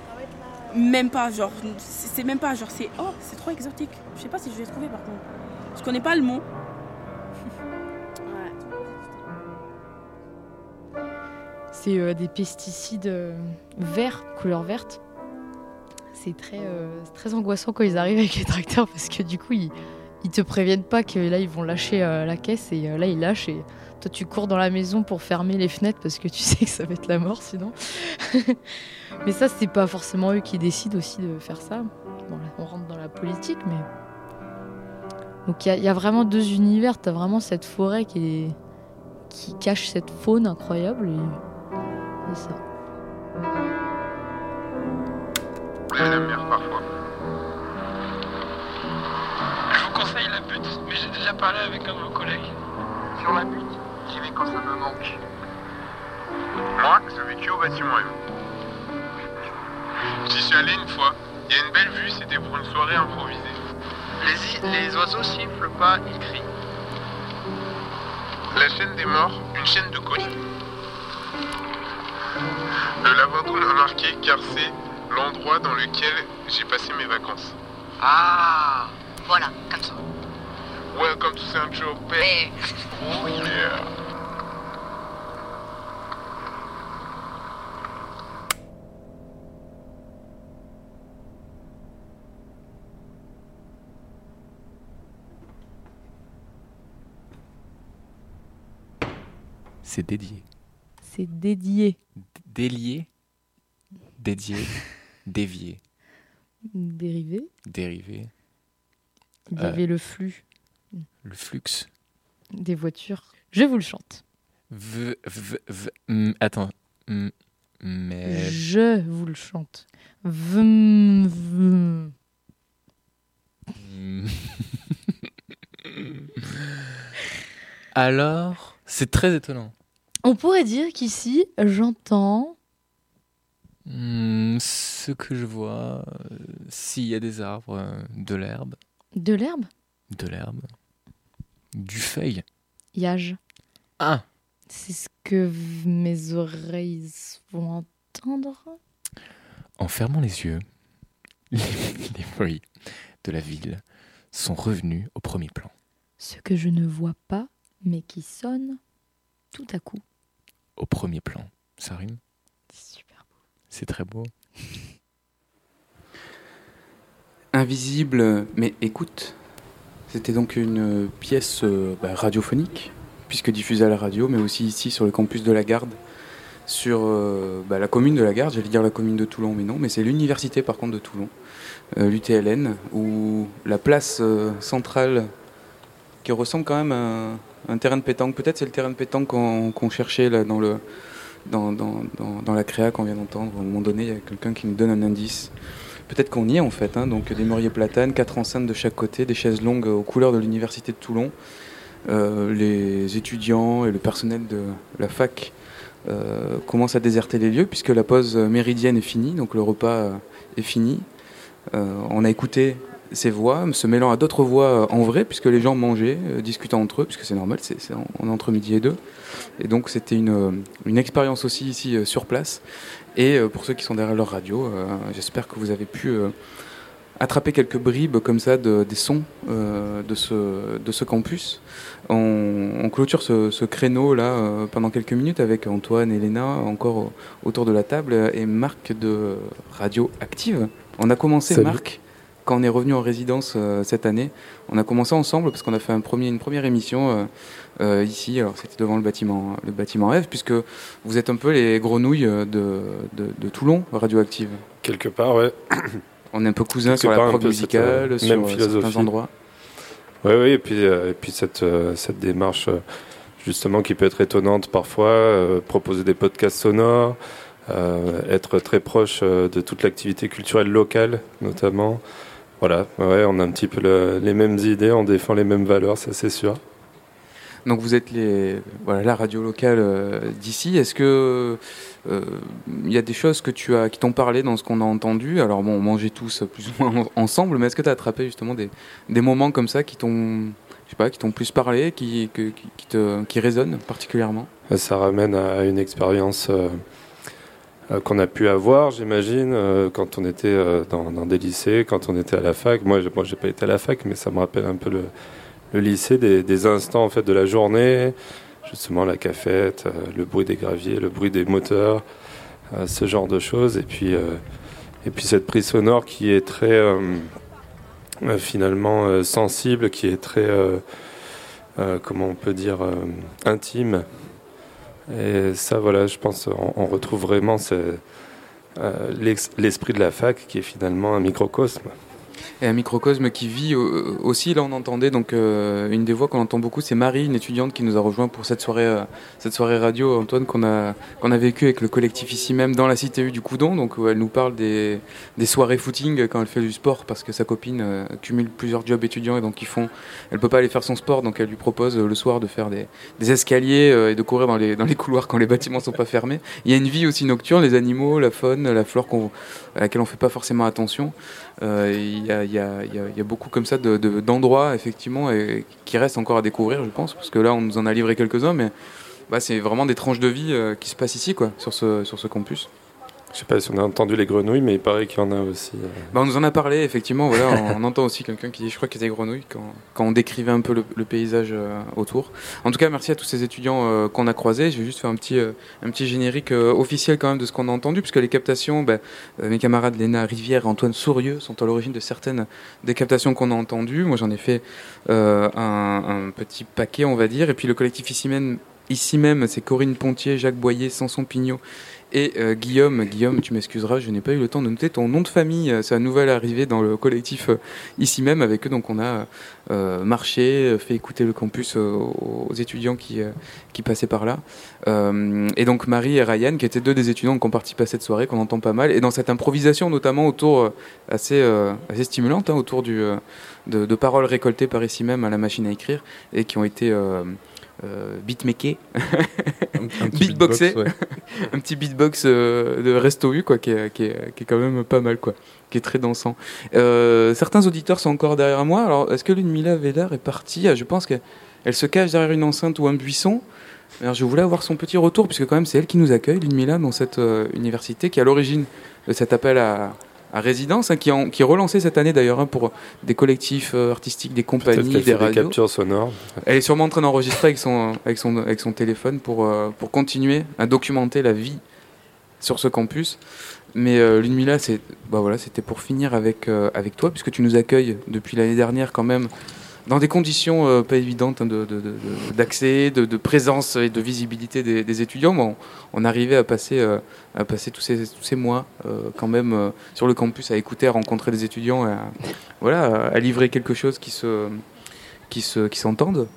Même pas, genre. C'est même pas, genre, c'est. Oh, c'est trop exotique. Je sais pas si je vais trouver par contre. Je connais pas le mot. C'est euh, des pesticides euh, verts, couleur verte. C'est très, euh, très angoissant quand ils arrivent avec les tracteurs parce que du coup, ils, ils te préviennent pas que là, ils vont lâcher euh, la caisse et là, ils lâchent et toi, tu cours dans la maison pour fermer les fenêtres parce que tu sais que ça va être la mort sinon. mais ça, c'est pas forcément eux qui décident aussi de faire ça. Bon, là, on rentre dans la politique, mais. Donc, il y a- vraiment deux univers. T'as vraiment cette forêt qui, est... qui cache cette faune incroyable et. ça. Je vous conseille la butte, mais j'ai déjà parlé avec un de vos collègues. Sur la butte, j'y vais quand ça me manque. Moi, j'ai vécu au bâtiment M. J'y suis allé une fois. Il y a une belle vue, c'était pour une soirée improvisée. Les, les oiseaux sifflent pas, ils crient. La chaîne des morts, une chaîne de colis. Le Lavandou m'a marqué car c'est l'endroit dans lequel j'ai passé mes vacances. Ah, voilà, comme ça. Welcome to Saint-Tropez. Oh yeah. C'est dédié. C'est dédié. Délié. Dédié. Dévié. Dérivé. Dérivé. Il y Euh, le flux Le flux. des voitures. Je vous le chante. V, v, v, mm, attends. Mm, mais. Je vous le chante. Vm, vm. Alors, c'est très étonnant. On pourrait dire qu'ici, j'entends Hmm, ce que je vois, euh, s'il y a des arbres, euh, de l'herbe, de l'herbe? de l'herbe, du feuille. Yage. Ah C'est ce que v- mes oreilles vont entendre. En fermant les yeux, les, les bruits de la ville sont revenus au premier plan. Ce que je ne vois pas, mais qui sonne tout à coup. Au premier plan. Ça rime C'est super beau. C'est très beau. Invisible, mais écoute. C'était donc une pièce euh, bah, radiophonique, puisque diffusée à la radio, mais aussi ici sur le campus de la Garde, sur euh, bah, la commune de la Garde, j'allais dire la commune de Toulon, mais non, mais c'est l'université par contre de Toulon, euh, l'UTLN, où la place euh, centrale, qui ressemble quand même à un, terrain de pétanque, peut-être c'est le terrain de pétanque qu'on cherchait là, dans la créa qu'on vient d'entendre. À un moment donné, il y a quelqu'un qui nous donne un indice. Peut-être qu'on y est en fait, hein, donc des mûriers platanes, quatre enceintes de chaque côté, des chaises longues aux couleurs de l'université de Toulon. Euh, les étudiants et le personnel de la fac euh, commencent à déserter les lieux puisque la pause méridienne est finie, donc le repas euh, est fini. On a écouté ces voix, se mêlant à d'autres voix en vrai, puisque les gens mangeaient, discutant entre eux, puisque c'est normal, c'est, on est entre midi et deux. Et donc c'était une, expérience aussi ici sur place. Et euh, pour ceux qui sont derrière leur radio, euh, j'espère que vous avez pu euh, attraper quelques bribes comme ça de, des sons euh, de, ce, de ce campus. On, on clôture ce, ce créneau là euh, pendant quelques minutes avec Antoine et Léna encore au- autour de la table et Marc de Radio Active. On a commencé Salut. Marc quand on est revenu en résidence euh, cette année. On a commencé ensemble parce qu'on a fait un premier, une première émission euh, ici. Alors c'était devant le bâtiment, le bâtiment F, puisque vous êtes un peu les grenouilles euh, de, de, de Toulon, Radioactive. Quelque part, ouais. On est un peu cousins Quelque sur la part, un prog peu cette, musicale, euh, sur même certains endroits. Oui, oui, et puis, euh, et puis cette, euh, cette démarche, justement, qui peut être étonnante parfois, proposer des podcasts sonores, être très proche de toute l'activité culturelle locale, notamment. Voilà, ouais, on a un petit peu le- les mêmes idées, on défend les mêmes valeurs, ça c'est sûr. Donc vous êtes les, la radio locale euh, d'ici. Est-ce que euh, il y a des choses que tu as, qui t'ont parlé dans ce qu'on a entendu? Alors bon, on mangeait tous plus ou moins en- ensemble, mais est-ce que tu as attrapé justement des, moments comme ça qui t'ont, je sais pas, qui t'ont plus parlé, qui, te, qui résonnent particulièrement? Ça ramène à une expérience euh, euh, qu'on a pu avoir, j'imagine, euh, quand on était euh, dans, des lycées, quand on était à la fac. Moi, moi, j'ai pas été à la fac, mais ça me rappelle un peu le, le lycée, des, instants en fait de la journée, justement la cafette, euh, le bruit des graviers, le bruit des moteurs, euh, ce genre de choses. Et puis, euh, et puis cette prise sonore qui est très finalement sensible, qui est très, comment on peut dire, intime. Et ça, voilà, je pense, on, retrouve vraiment l'esprit de la fac qui est finalement un microcosme. Et un microcosme qui vit euh, aussi, là on entendait donc euh, une des voix qu'on entend beaucoup, c'est Marie, une étudiante qui nous a rejoint pour cette soirée, euh, cette soirée radio, Antoine, qu'on a, qu'on a vécu avec le collectif ici même dans la cité U du Coudon. Donc où elle nous parle des, des soirées footing quand elle fait du sport parce que sa copine cumule plusieurs jobs étudiants et donc ils font, elle peut pas aller faire son sport, donc elle lui propose le soir de faire des, des escaliers et de courir dans les, dans les couloirs quand les bâtiments sont pas fermés. Il y a une vie aussi nocturne, les animaux, la faune, la flore à laquelle on fait pas forcément attention. Il y, a, beaucoup comme ça de- de- d'endroits effectivement qui restent encore à découvrir, je pense, parce que là on nous en a livré quelques-uns, mais bah, c'est vraiment des tranches de vie euh, qui se passent ici, quoi, sur ce campus. Je sais pas si on a entendu les grenouilles, mais il paraît qu'il y en a aussi. euh. Bah, on nous en a parlé, effectivement. Voilà, on entend aussi quelqu'un qui dit, je crois qu'il y a des grenouilles quand, quand on décrivait un peu le, paysage euh, autour. En tout cas, merci à tous ces étudiants euh, qu'on a croisés. Je vais juste faire un petit, euh, un petit générique officiel quand même de ce qu'on a entendu, puisque les captations, bah, mes camarades Léna Rivière et Antoine Sourieux sont à l'origine de certaines des captations qu'on a entendues. Moi, j'en ai fait un, un petit paquet, on va dire. Et puis le collectif ici même, ici même c'est Corinne Pontier, Jacques Boyer, Samson Pignot et euh, Guillaume, Guillaume, tu m'excuseras, je n'ai pas eu le temps de noter ton nom de famille. euh, C'est la nouvelle arrivée dans le collectif euh, ici même avec eux. Donc on a euh, marché, euh, fait écouter le campus euh, aux étudiants qui, euh, qui passaient par là. Euh, et donc Marie et Ryan, qui étaient deux des étudiants qui ont participé à cette soirée, qu'on entend pas mal. Et dans cette improvisation, notamment autour, euh, assez, euh, assez stimulante, hein, autour du, euh, de paroles récoltées par ici même à la machine à écrire et qui ont été euh, euh, beatmakées, petit beatboxées, beatbox, ouais. un petit beatbox euh, de Resto U quoi, qui est, qui, est, qui est quand même pas mal quoi, qui est très dansant. Euh, certains auditeurs sont encore derrière moi. Alors est-ce que Ludmila Védard est partie? Ah, Je pense qu'elle elle se cache derrière une enceinte ou un buisson. Alors je voulais avoir son petit retour puisque quand même c'est elle qui nous accueille, Ludmila, dans cette euh, université qui est à l'origine de cet appel à, à résidence, hein, qui, en- qui est relancé cette année d'ailleurs hein, pour des collectifs euh, artistiques, des compagnies, des fait des radios. captures sonores. Elle est sûrement en train d'enregistrer avec son, avec, son, avec son téléphone pour, euh, pour continuer à documenter la vie sur ce campus. Mais euh, Ludmilla, c'est, bah voilà, c'était pour finir avec, euh, avec toi, puisque tu nous accueilles depuis l'année dernière quand même dans des conditions euh, pas évidentes hein, d'accès, de, présence et de visibilité des, étudiants. Bon, on arrivait à passer, euh, tous, ces, mois euh, quand même sur le campus à écouter, à rencontrer des étudiants, à, voilà, livrer quelque chose qui se,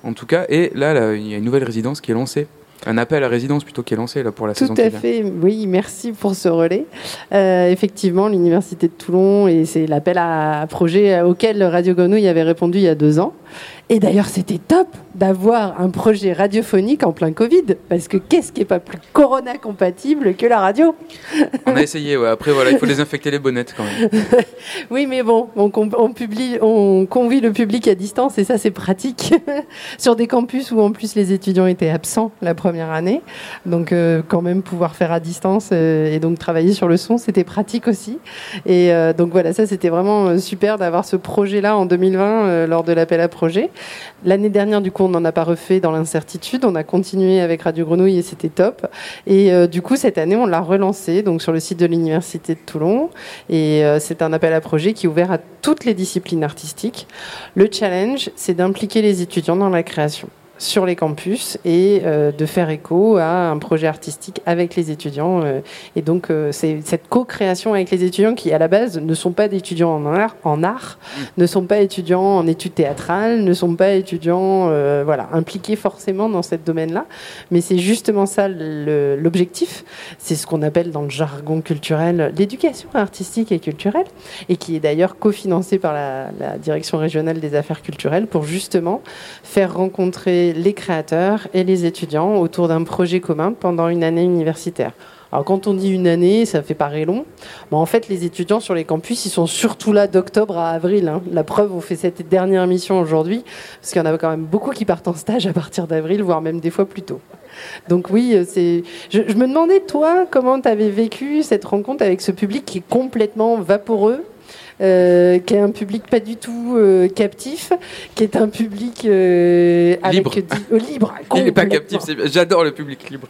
en tout cas. Et là, il y a une nouvelle résidence qui est lancée. Un appel à résidence plutôt qui est lancé là pour la Tout saison qui à vient. fait, oui, merci pour ce relais. Euh, effectivement, l'Université de Toulon, et c'est l'appel à projet auquel Radio Grenouille avait répondu il y a deux ans. Et d'ailleurs, c'était top d'avoir un projet radiophonique en plein Covid, parce que qu'est-ce qui est pas plus Corona compatible que la radio? On a essayé, ouais. après voilà, il faut désinfecter les bonnettes quand même. Oui, mais bon, on, on publie, on convie le public à distance et ça, c'est pratique. Sur des campus où en plus les étudiants étaient absents la première année. Donc, euh, quand même, pouvoir faire à distance euh, et donc travailler sur le son, c'était pratique aussi. Et euh, donc, voilà, ça, c'était vraiment super d'avoir ce projet-là en 2020 euh, lors de l'appel à projet. L'année dernière, du coup, on n'en a pas refait dans l'incertitude. On a continué avec Radio Grenouille et c'était top. Et euh, du coup, cette année, on l'a relancé donc sur le site de l'Université de Toulon. Et euh, c'est un appel à projet qui est ouvert à toutes les disciplines artistiques. Le challenge, c'est d'impliquer les étudiants dans la création sur les campus et euh, de faire écho à un projet artistique avec les étudiants. euh, et donc, euh, c'est cette co-création avec les étudiants qui, à la base, ne sont pas d'étudiants en art, en art ne sont pas étudiants en études théâtrales, ne sont pas étudiants voilà, impliqués forcément dans ce domaine-là. Mais c'est justement ça l'objectif. C'est ce qu'on appelle dans le jargon culturel l'éducation artistique et culturelle, et qui est d'ailleurs cofinancé par la, la Direction régionale des affaires culturelles pour justement faire rencontrer les créateurs et les étudiants autour d'un projet commun pendant une année universitaire. Alors quand on dit une année, ça fait paraît long. Mais en fait, les étudiants sur les campus, ils sont surtout là d'octobre à avril. hein. La preuve, on fait cette dernière mission aujourd'hui, parce qu'il y en a quand même beaucoup qui partent en stage à partir d'avril, voire même des fois plus tôt. Donc oui, euh, c'est. Je, je me demandais toi comment tu avais vécu cette rencontre avec ce public qui est complètement vaporeux. Euh, qui est un public pas du tout euh, captif, qui est un public euh, avec Libre. di- euh, libre. Il n'est pas captif, j'adore le public libre.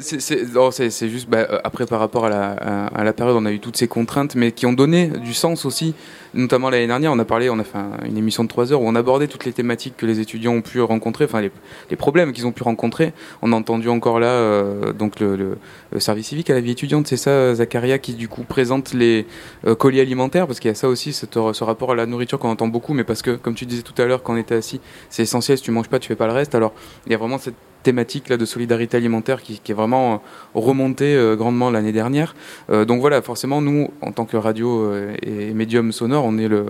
C'est- juste, bah, après par rapport à la, à, à la période, on a eu toutes ces contraintes, mais qui ont donné du sens aussi. Notamment l'année dernière, on a parlé, on a fait un- une émission de 3 heures où on abordait toutes les thématiques que les étudiants ont pu rencontrer, enfin les, problèmes qu'ils ont pu rencontrer. On a entendu encore là euh, donc le, service civique à la vie étudiante, c'est ça, Zacharia, qui du coup présente les euh, colis alimentaires. alimentaire, parce qu'il y a ça aussi, ce rapport à la nourriture qu'on entend beaucoup, mais parce que, comme tu disais tout à l'heure, quand on était assis, c'est essentiel, si tu manges pas, tu fais pas le reste. Alors, il y a vraiment cette thématique là de solidarité alimentaire qui, est vraiment euh, remontée euh, grandement l'année dernière. Euh, donc voilà, forcément, nous, en tant que radio et médium sonore, on est le,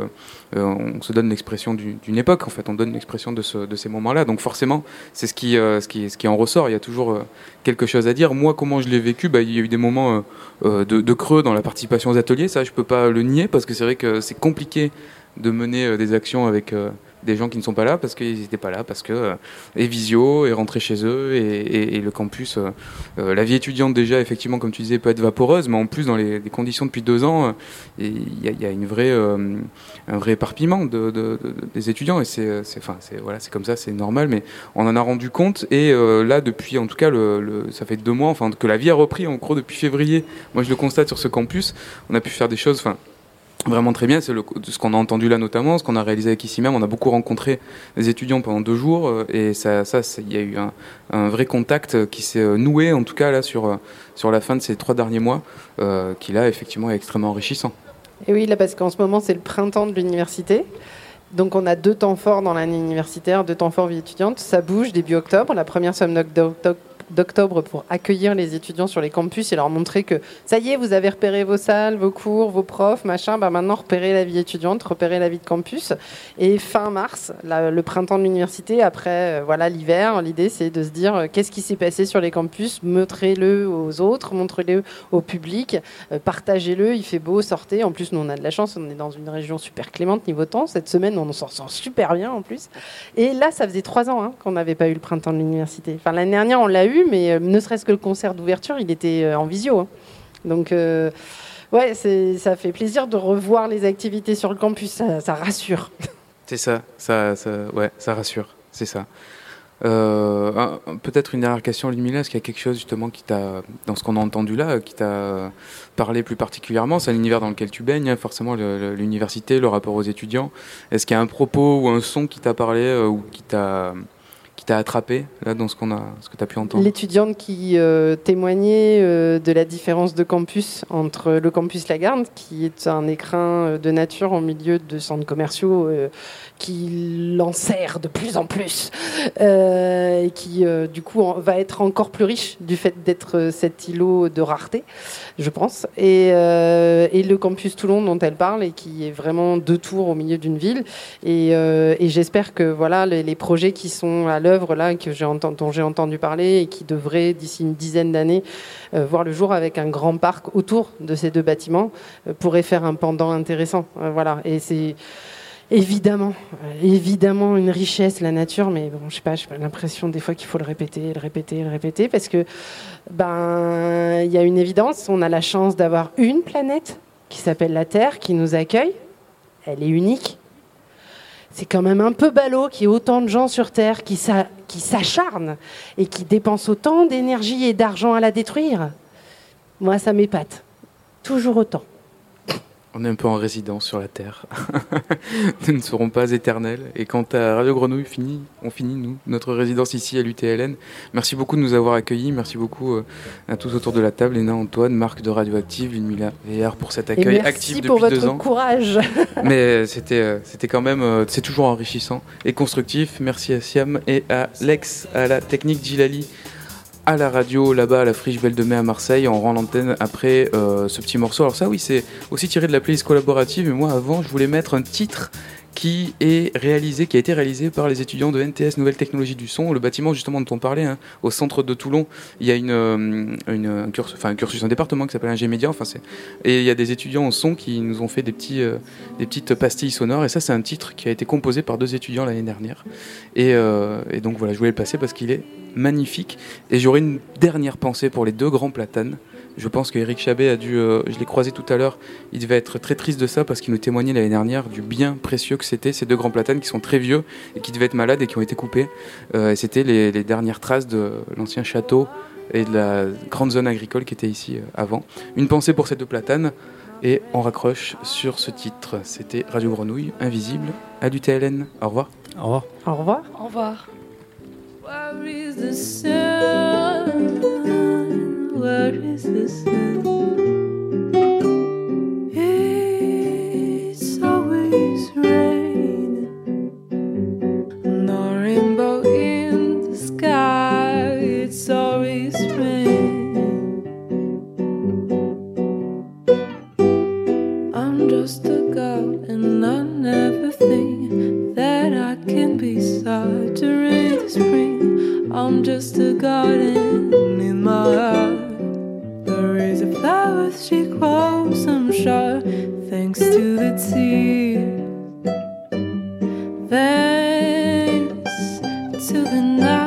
on se donne l'expression du- d'une époque. En fait, on donne l'expression de, ce, de ces moments-là. Donc forcément, c'est ce qui, ce qui, ce qui en ressort. Il y a toujours quelque chose à dire. Moi, comment je l'ai vécu bah, Il y a eu des moments de, de creux dans la participation aux ateliers. Ça, je peux pas le nier parce que c'est vrai que c'est compliqué de mener euh, des actions avec euh, des gens qui ne sont pas là parce qu'ils n'étaient pas là, parce que euh, et visio, et rentrer chez eux, et, le campus, la vie étudiante déjà, effectivement, comme tu disais, peut être vaporeuse, mais en plus, dans les, conditions depuis deux ans, il y, a- une vraie, un vrai éparpillement de, de- de- des étudiants, et c'est, enfin, voilà, comme ça, c'est normal, mais on en a rendu compte, et là, depuis, en tout cas, le- ça fait deux mois, enfin, que la vie a repris, en gros, depuis février, moi je le constate sur ce campus, on a pu faire des choses, enfin, vraiment très bien. C'est ce qu'on a entendu là notamment, ce qu'on a réalisé avec ici même. On a beaucoup rencontré des étudiants pendant deux jours euh, et ça, il y a eu un, vrai contact euh, qui s'est euh, noué en tout cas là sur sur la fin de ces trois derniers mois, qui là effectivement est extrêmement enrichissant. Et oui, là, parce qu'en ce moment, c'est le printemps de l'université. Donc, on a deux temps forts dans l'année universitaire, deux temps forts vie étudiante. Ça bouge début octobre. La première semaine d'oc- d'octobre pour accueillir les étudiants sur les campus et leur montrer que ça y est, vous avez repéré vos salles, vos cours, vos profs, machin. Bah maintenant, repérez la vie étudiante, repérez la vie de campus. Et fin mars, le printemps de l'université, après euh, voilà l'hiver, l'idée c'est de se dire euh, qu'est-ce qui s'est passé sur les campus, montrez-le aux autres, montrez-le au public, euh, partagez-le. Il fait beau, sortez. En plus, nous on a de la chance, on est dans une région super clémente niveau temps. Cette semaine, on s'en sort super bien en plus. Et là, ça faisait trois ans hein, qu'on n'avait pas eu le printemps de l'université. Enfin, l'année dernière, on l'a eu, mais euh, ne serait-ce que le concert d'ouverture, il était euh, en visio. hein. Donc, euh, ouais, ça fait plaisir de revoir les activités sur le campus. Ça, rassure. C'est ça, ça, ouais, ça rassure, c'est ça. Peut-être une dernière question, Ludmilla, est-ce qu'il y a quelque chose justement qui t'a, dans ce qu'on a entendu là, qui t'a parlé plus particulièrement? C'est l'univers dans lequel tu baignes, forcément l'université, le rapport aux étudiants. Est-ce qu'il y a un propos ou un son qui t'a parlé ou qui t'a, attrapé là dans ce qu'on a, ce que tu as pu entendre L'étudiante qui euh, témoignait euh, de la différence de campus entre le campus Lagarde, qui est un écrin euh, de nature en milieu de centres commerciaux qui l'enserre de plus en plus, euh, et qui euh, du coup va être encore plus riche du fait d'être euh, cet îlot de rareté, je pense. Et, le campus Toulon dont elle parle, et qui est vraiment deux tours au milieu d'une ville. Et, j'espère que voilà les, projets qui sont à l'œuvre là, que j'ai dont j'ai entendu parler et qui devraient d'ici une dizaine d'années voir le jour avec un grand parc autour de ces deux bâtiments, pourraient faire un pendant intéressant. Voilà. Et c'est Évidemment, évidemment une richesse la nature, mais bon, je sais pas, j'ai l'impression des fois qu'il faut le répéter, le répéter, le répéter, parce que ben il y a une évidence, on a la chance d'avoir une planète qui s'appelle la Terre, qui nous accueille, elle est unique. C'est quand même un peu ballot qu'il y ait autant de gens sur Terre qui s'acharnent et qui dépensent autant d'énergie et d'argent à la détruire. Moi, ça m'épate. Toujours autant. On est un peu en résidence sur la Terre. nous ne serons pas éternels. Et quand à Radio Grenouille finit, on finit, nous, notre résidence ici à l'UTLN. Merci beaucoup de nous avoir accueillis. Merci beaucoup euh, à tous autour de la table. Léna, Antoine, Marc de Radioactive, Ludmilla VR pour cet Et accueil merci actif pour depuis deux votre ans. courage. Mais euh, c'était, euh, c'était quand même, c'est toujours enrichissant et constructif. Merci à Siam et à Lex, à la technique Gilali, à la radio là-bas à la Friche Belle de Mai à Marseille. On rend l'antenne après euh, ce petit morceau. Alors ça, oui, c'est aussi tiré de la playlist collaborative. Mais moi, avant, je voulais mettre un titre qui est réalisé, qui a été réalisé par les étudiants de NTS Nouvelles Technologies du Son, le bâtiment justement dont on parlait, hein, au centre de Toulon. Il y a euh, une- un, cursus, enfin, un cursus, un département qui s'appelle Ingé Média, enfin c'est, et il y a des étudiants au son qui nous ont fait des petits, euh, des petites pastilles sonores. Et ça, c'est un titre qui a été composé par deux étudiants l'année dernière. Et donc voilà, je voulais le passer parce qu'il est magnifique. Et j'aurais une dernière pensée pour les deux grands platanes. Je pense qu'Eric Chabet a dû, euh, je l'ai croisé tout à l'heure, il devait être très triste de ça parce qu'il nous témoignait l'année dernière du bien précieux que c'était ces deux grands platanes qui sont très vieux et qui devaient être malades et qui ont été coupés. Euh, et c'était les, les dernières traces de l'ancien château et de la grande zone agricole qui était ici euh, avant. Une pensée pour ces deux platanes et on raccroche sur ce titre. C'était Radio Grenouille, Invisible, à du TLN. Au revoir. Au revoir. Au revoir. Au revoir. Where is the sun? Where is the sun? It's always raining. No rainbow in the sky. It's always rain. I'm just a girl and I never think that I can be sorry to read the spring. I'm just a garden in my heart. There is a flower she grows, I'm sure, thanks to the tears. Thanks to the night.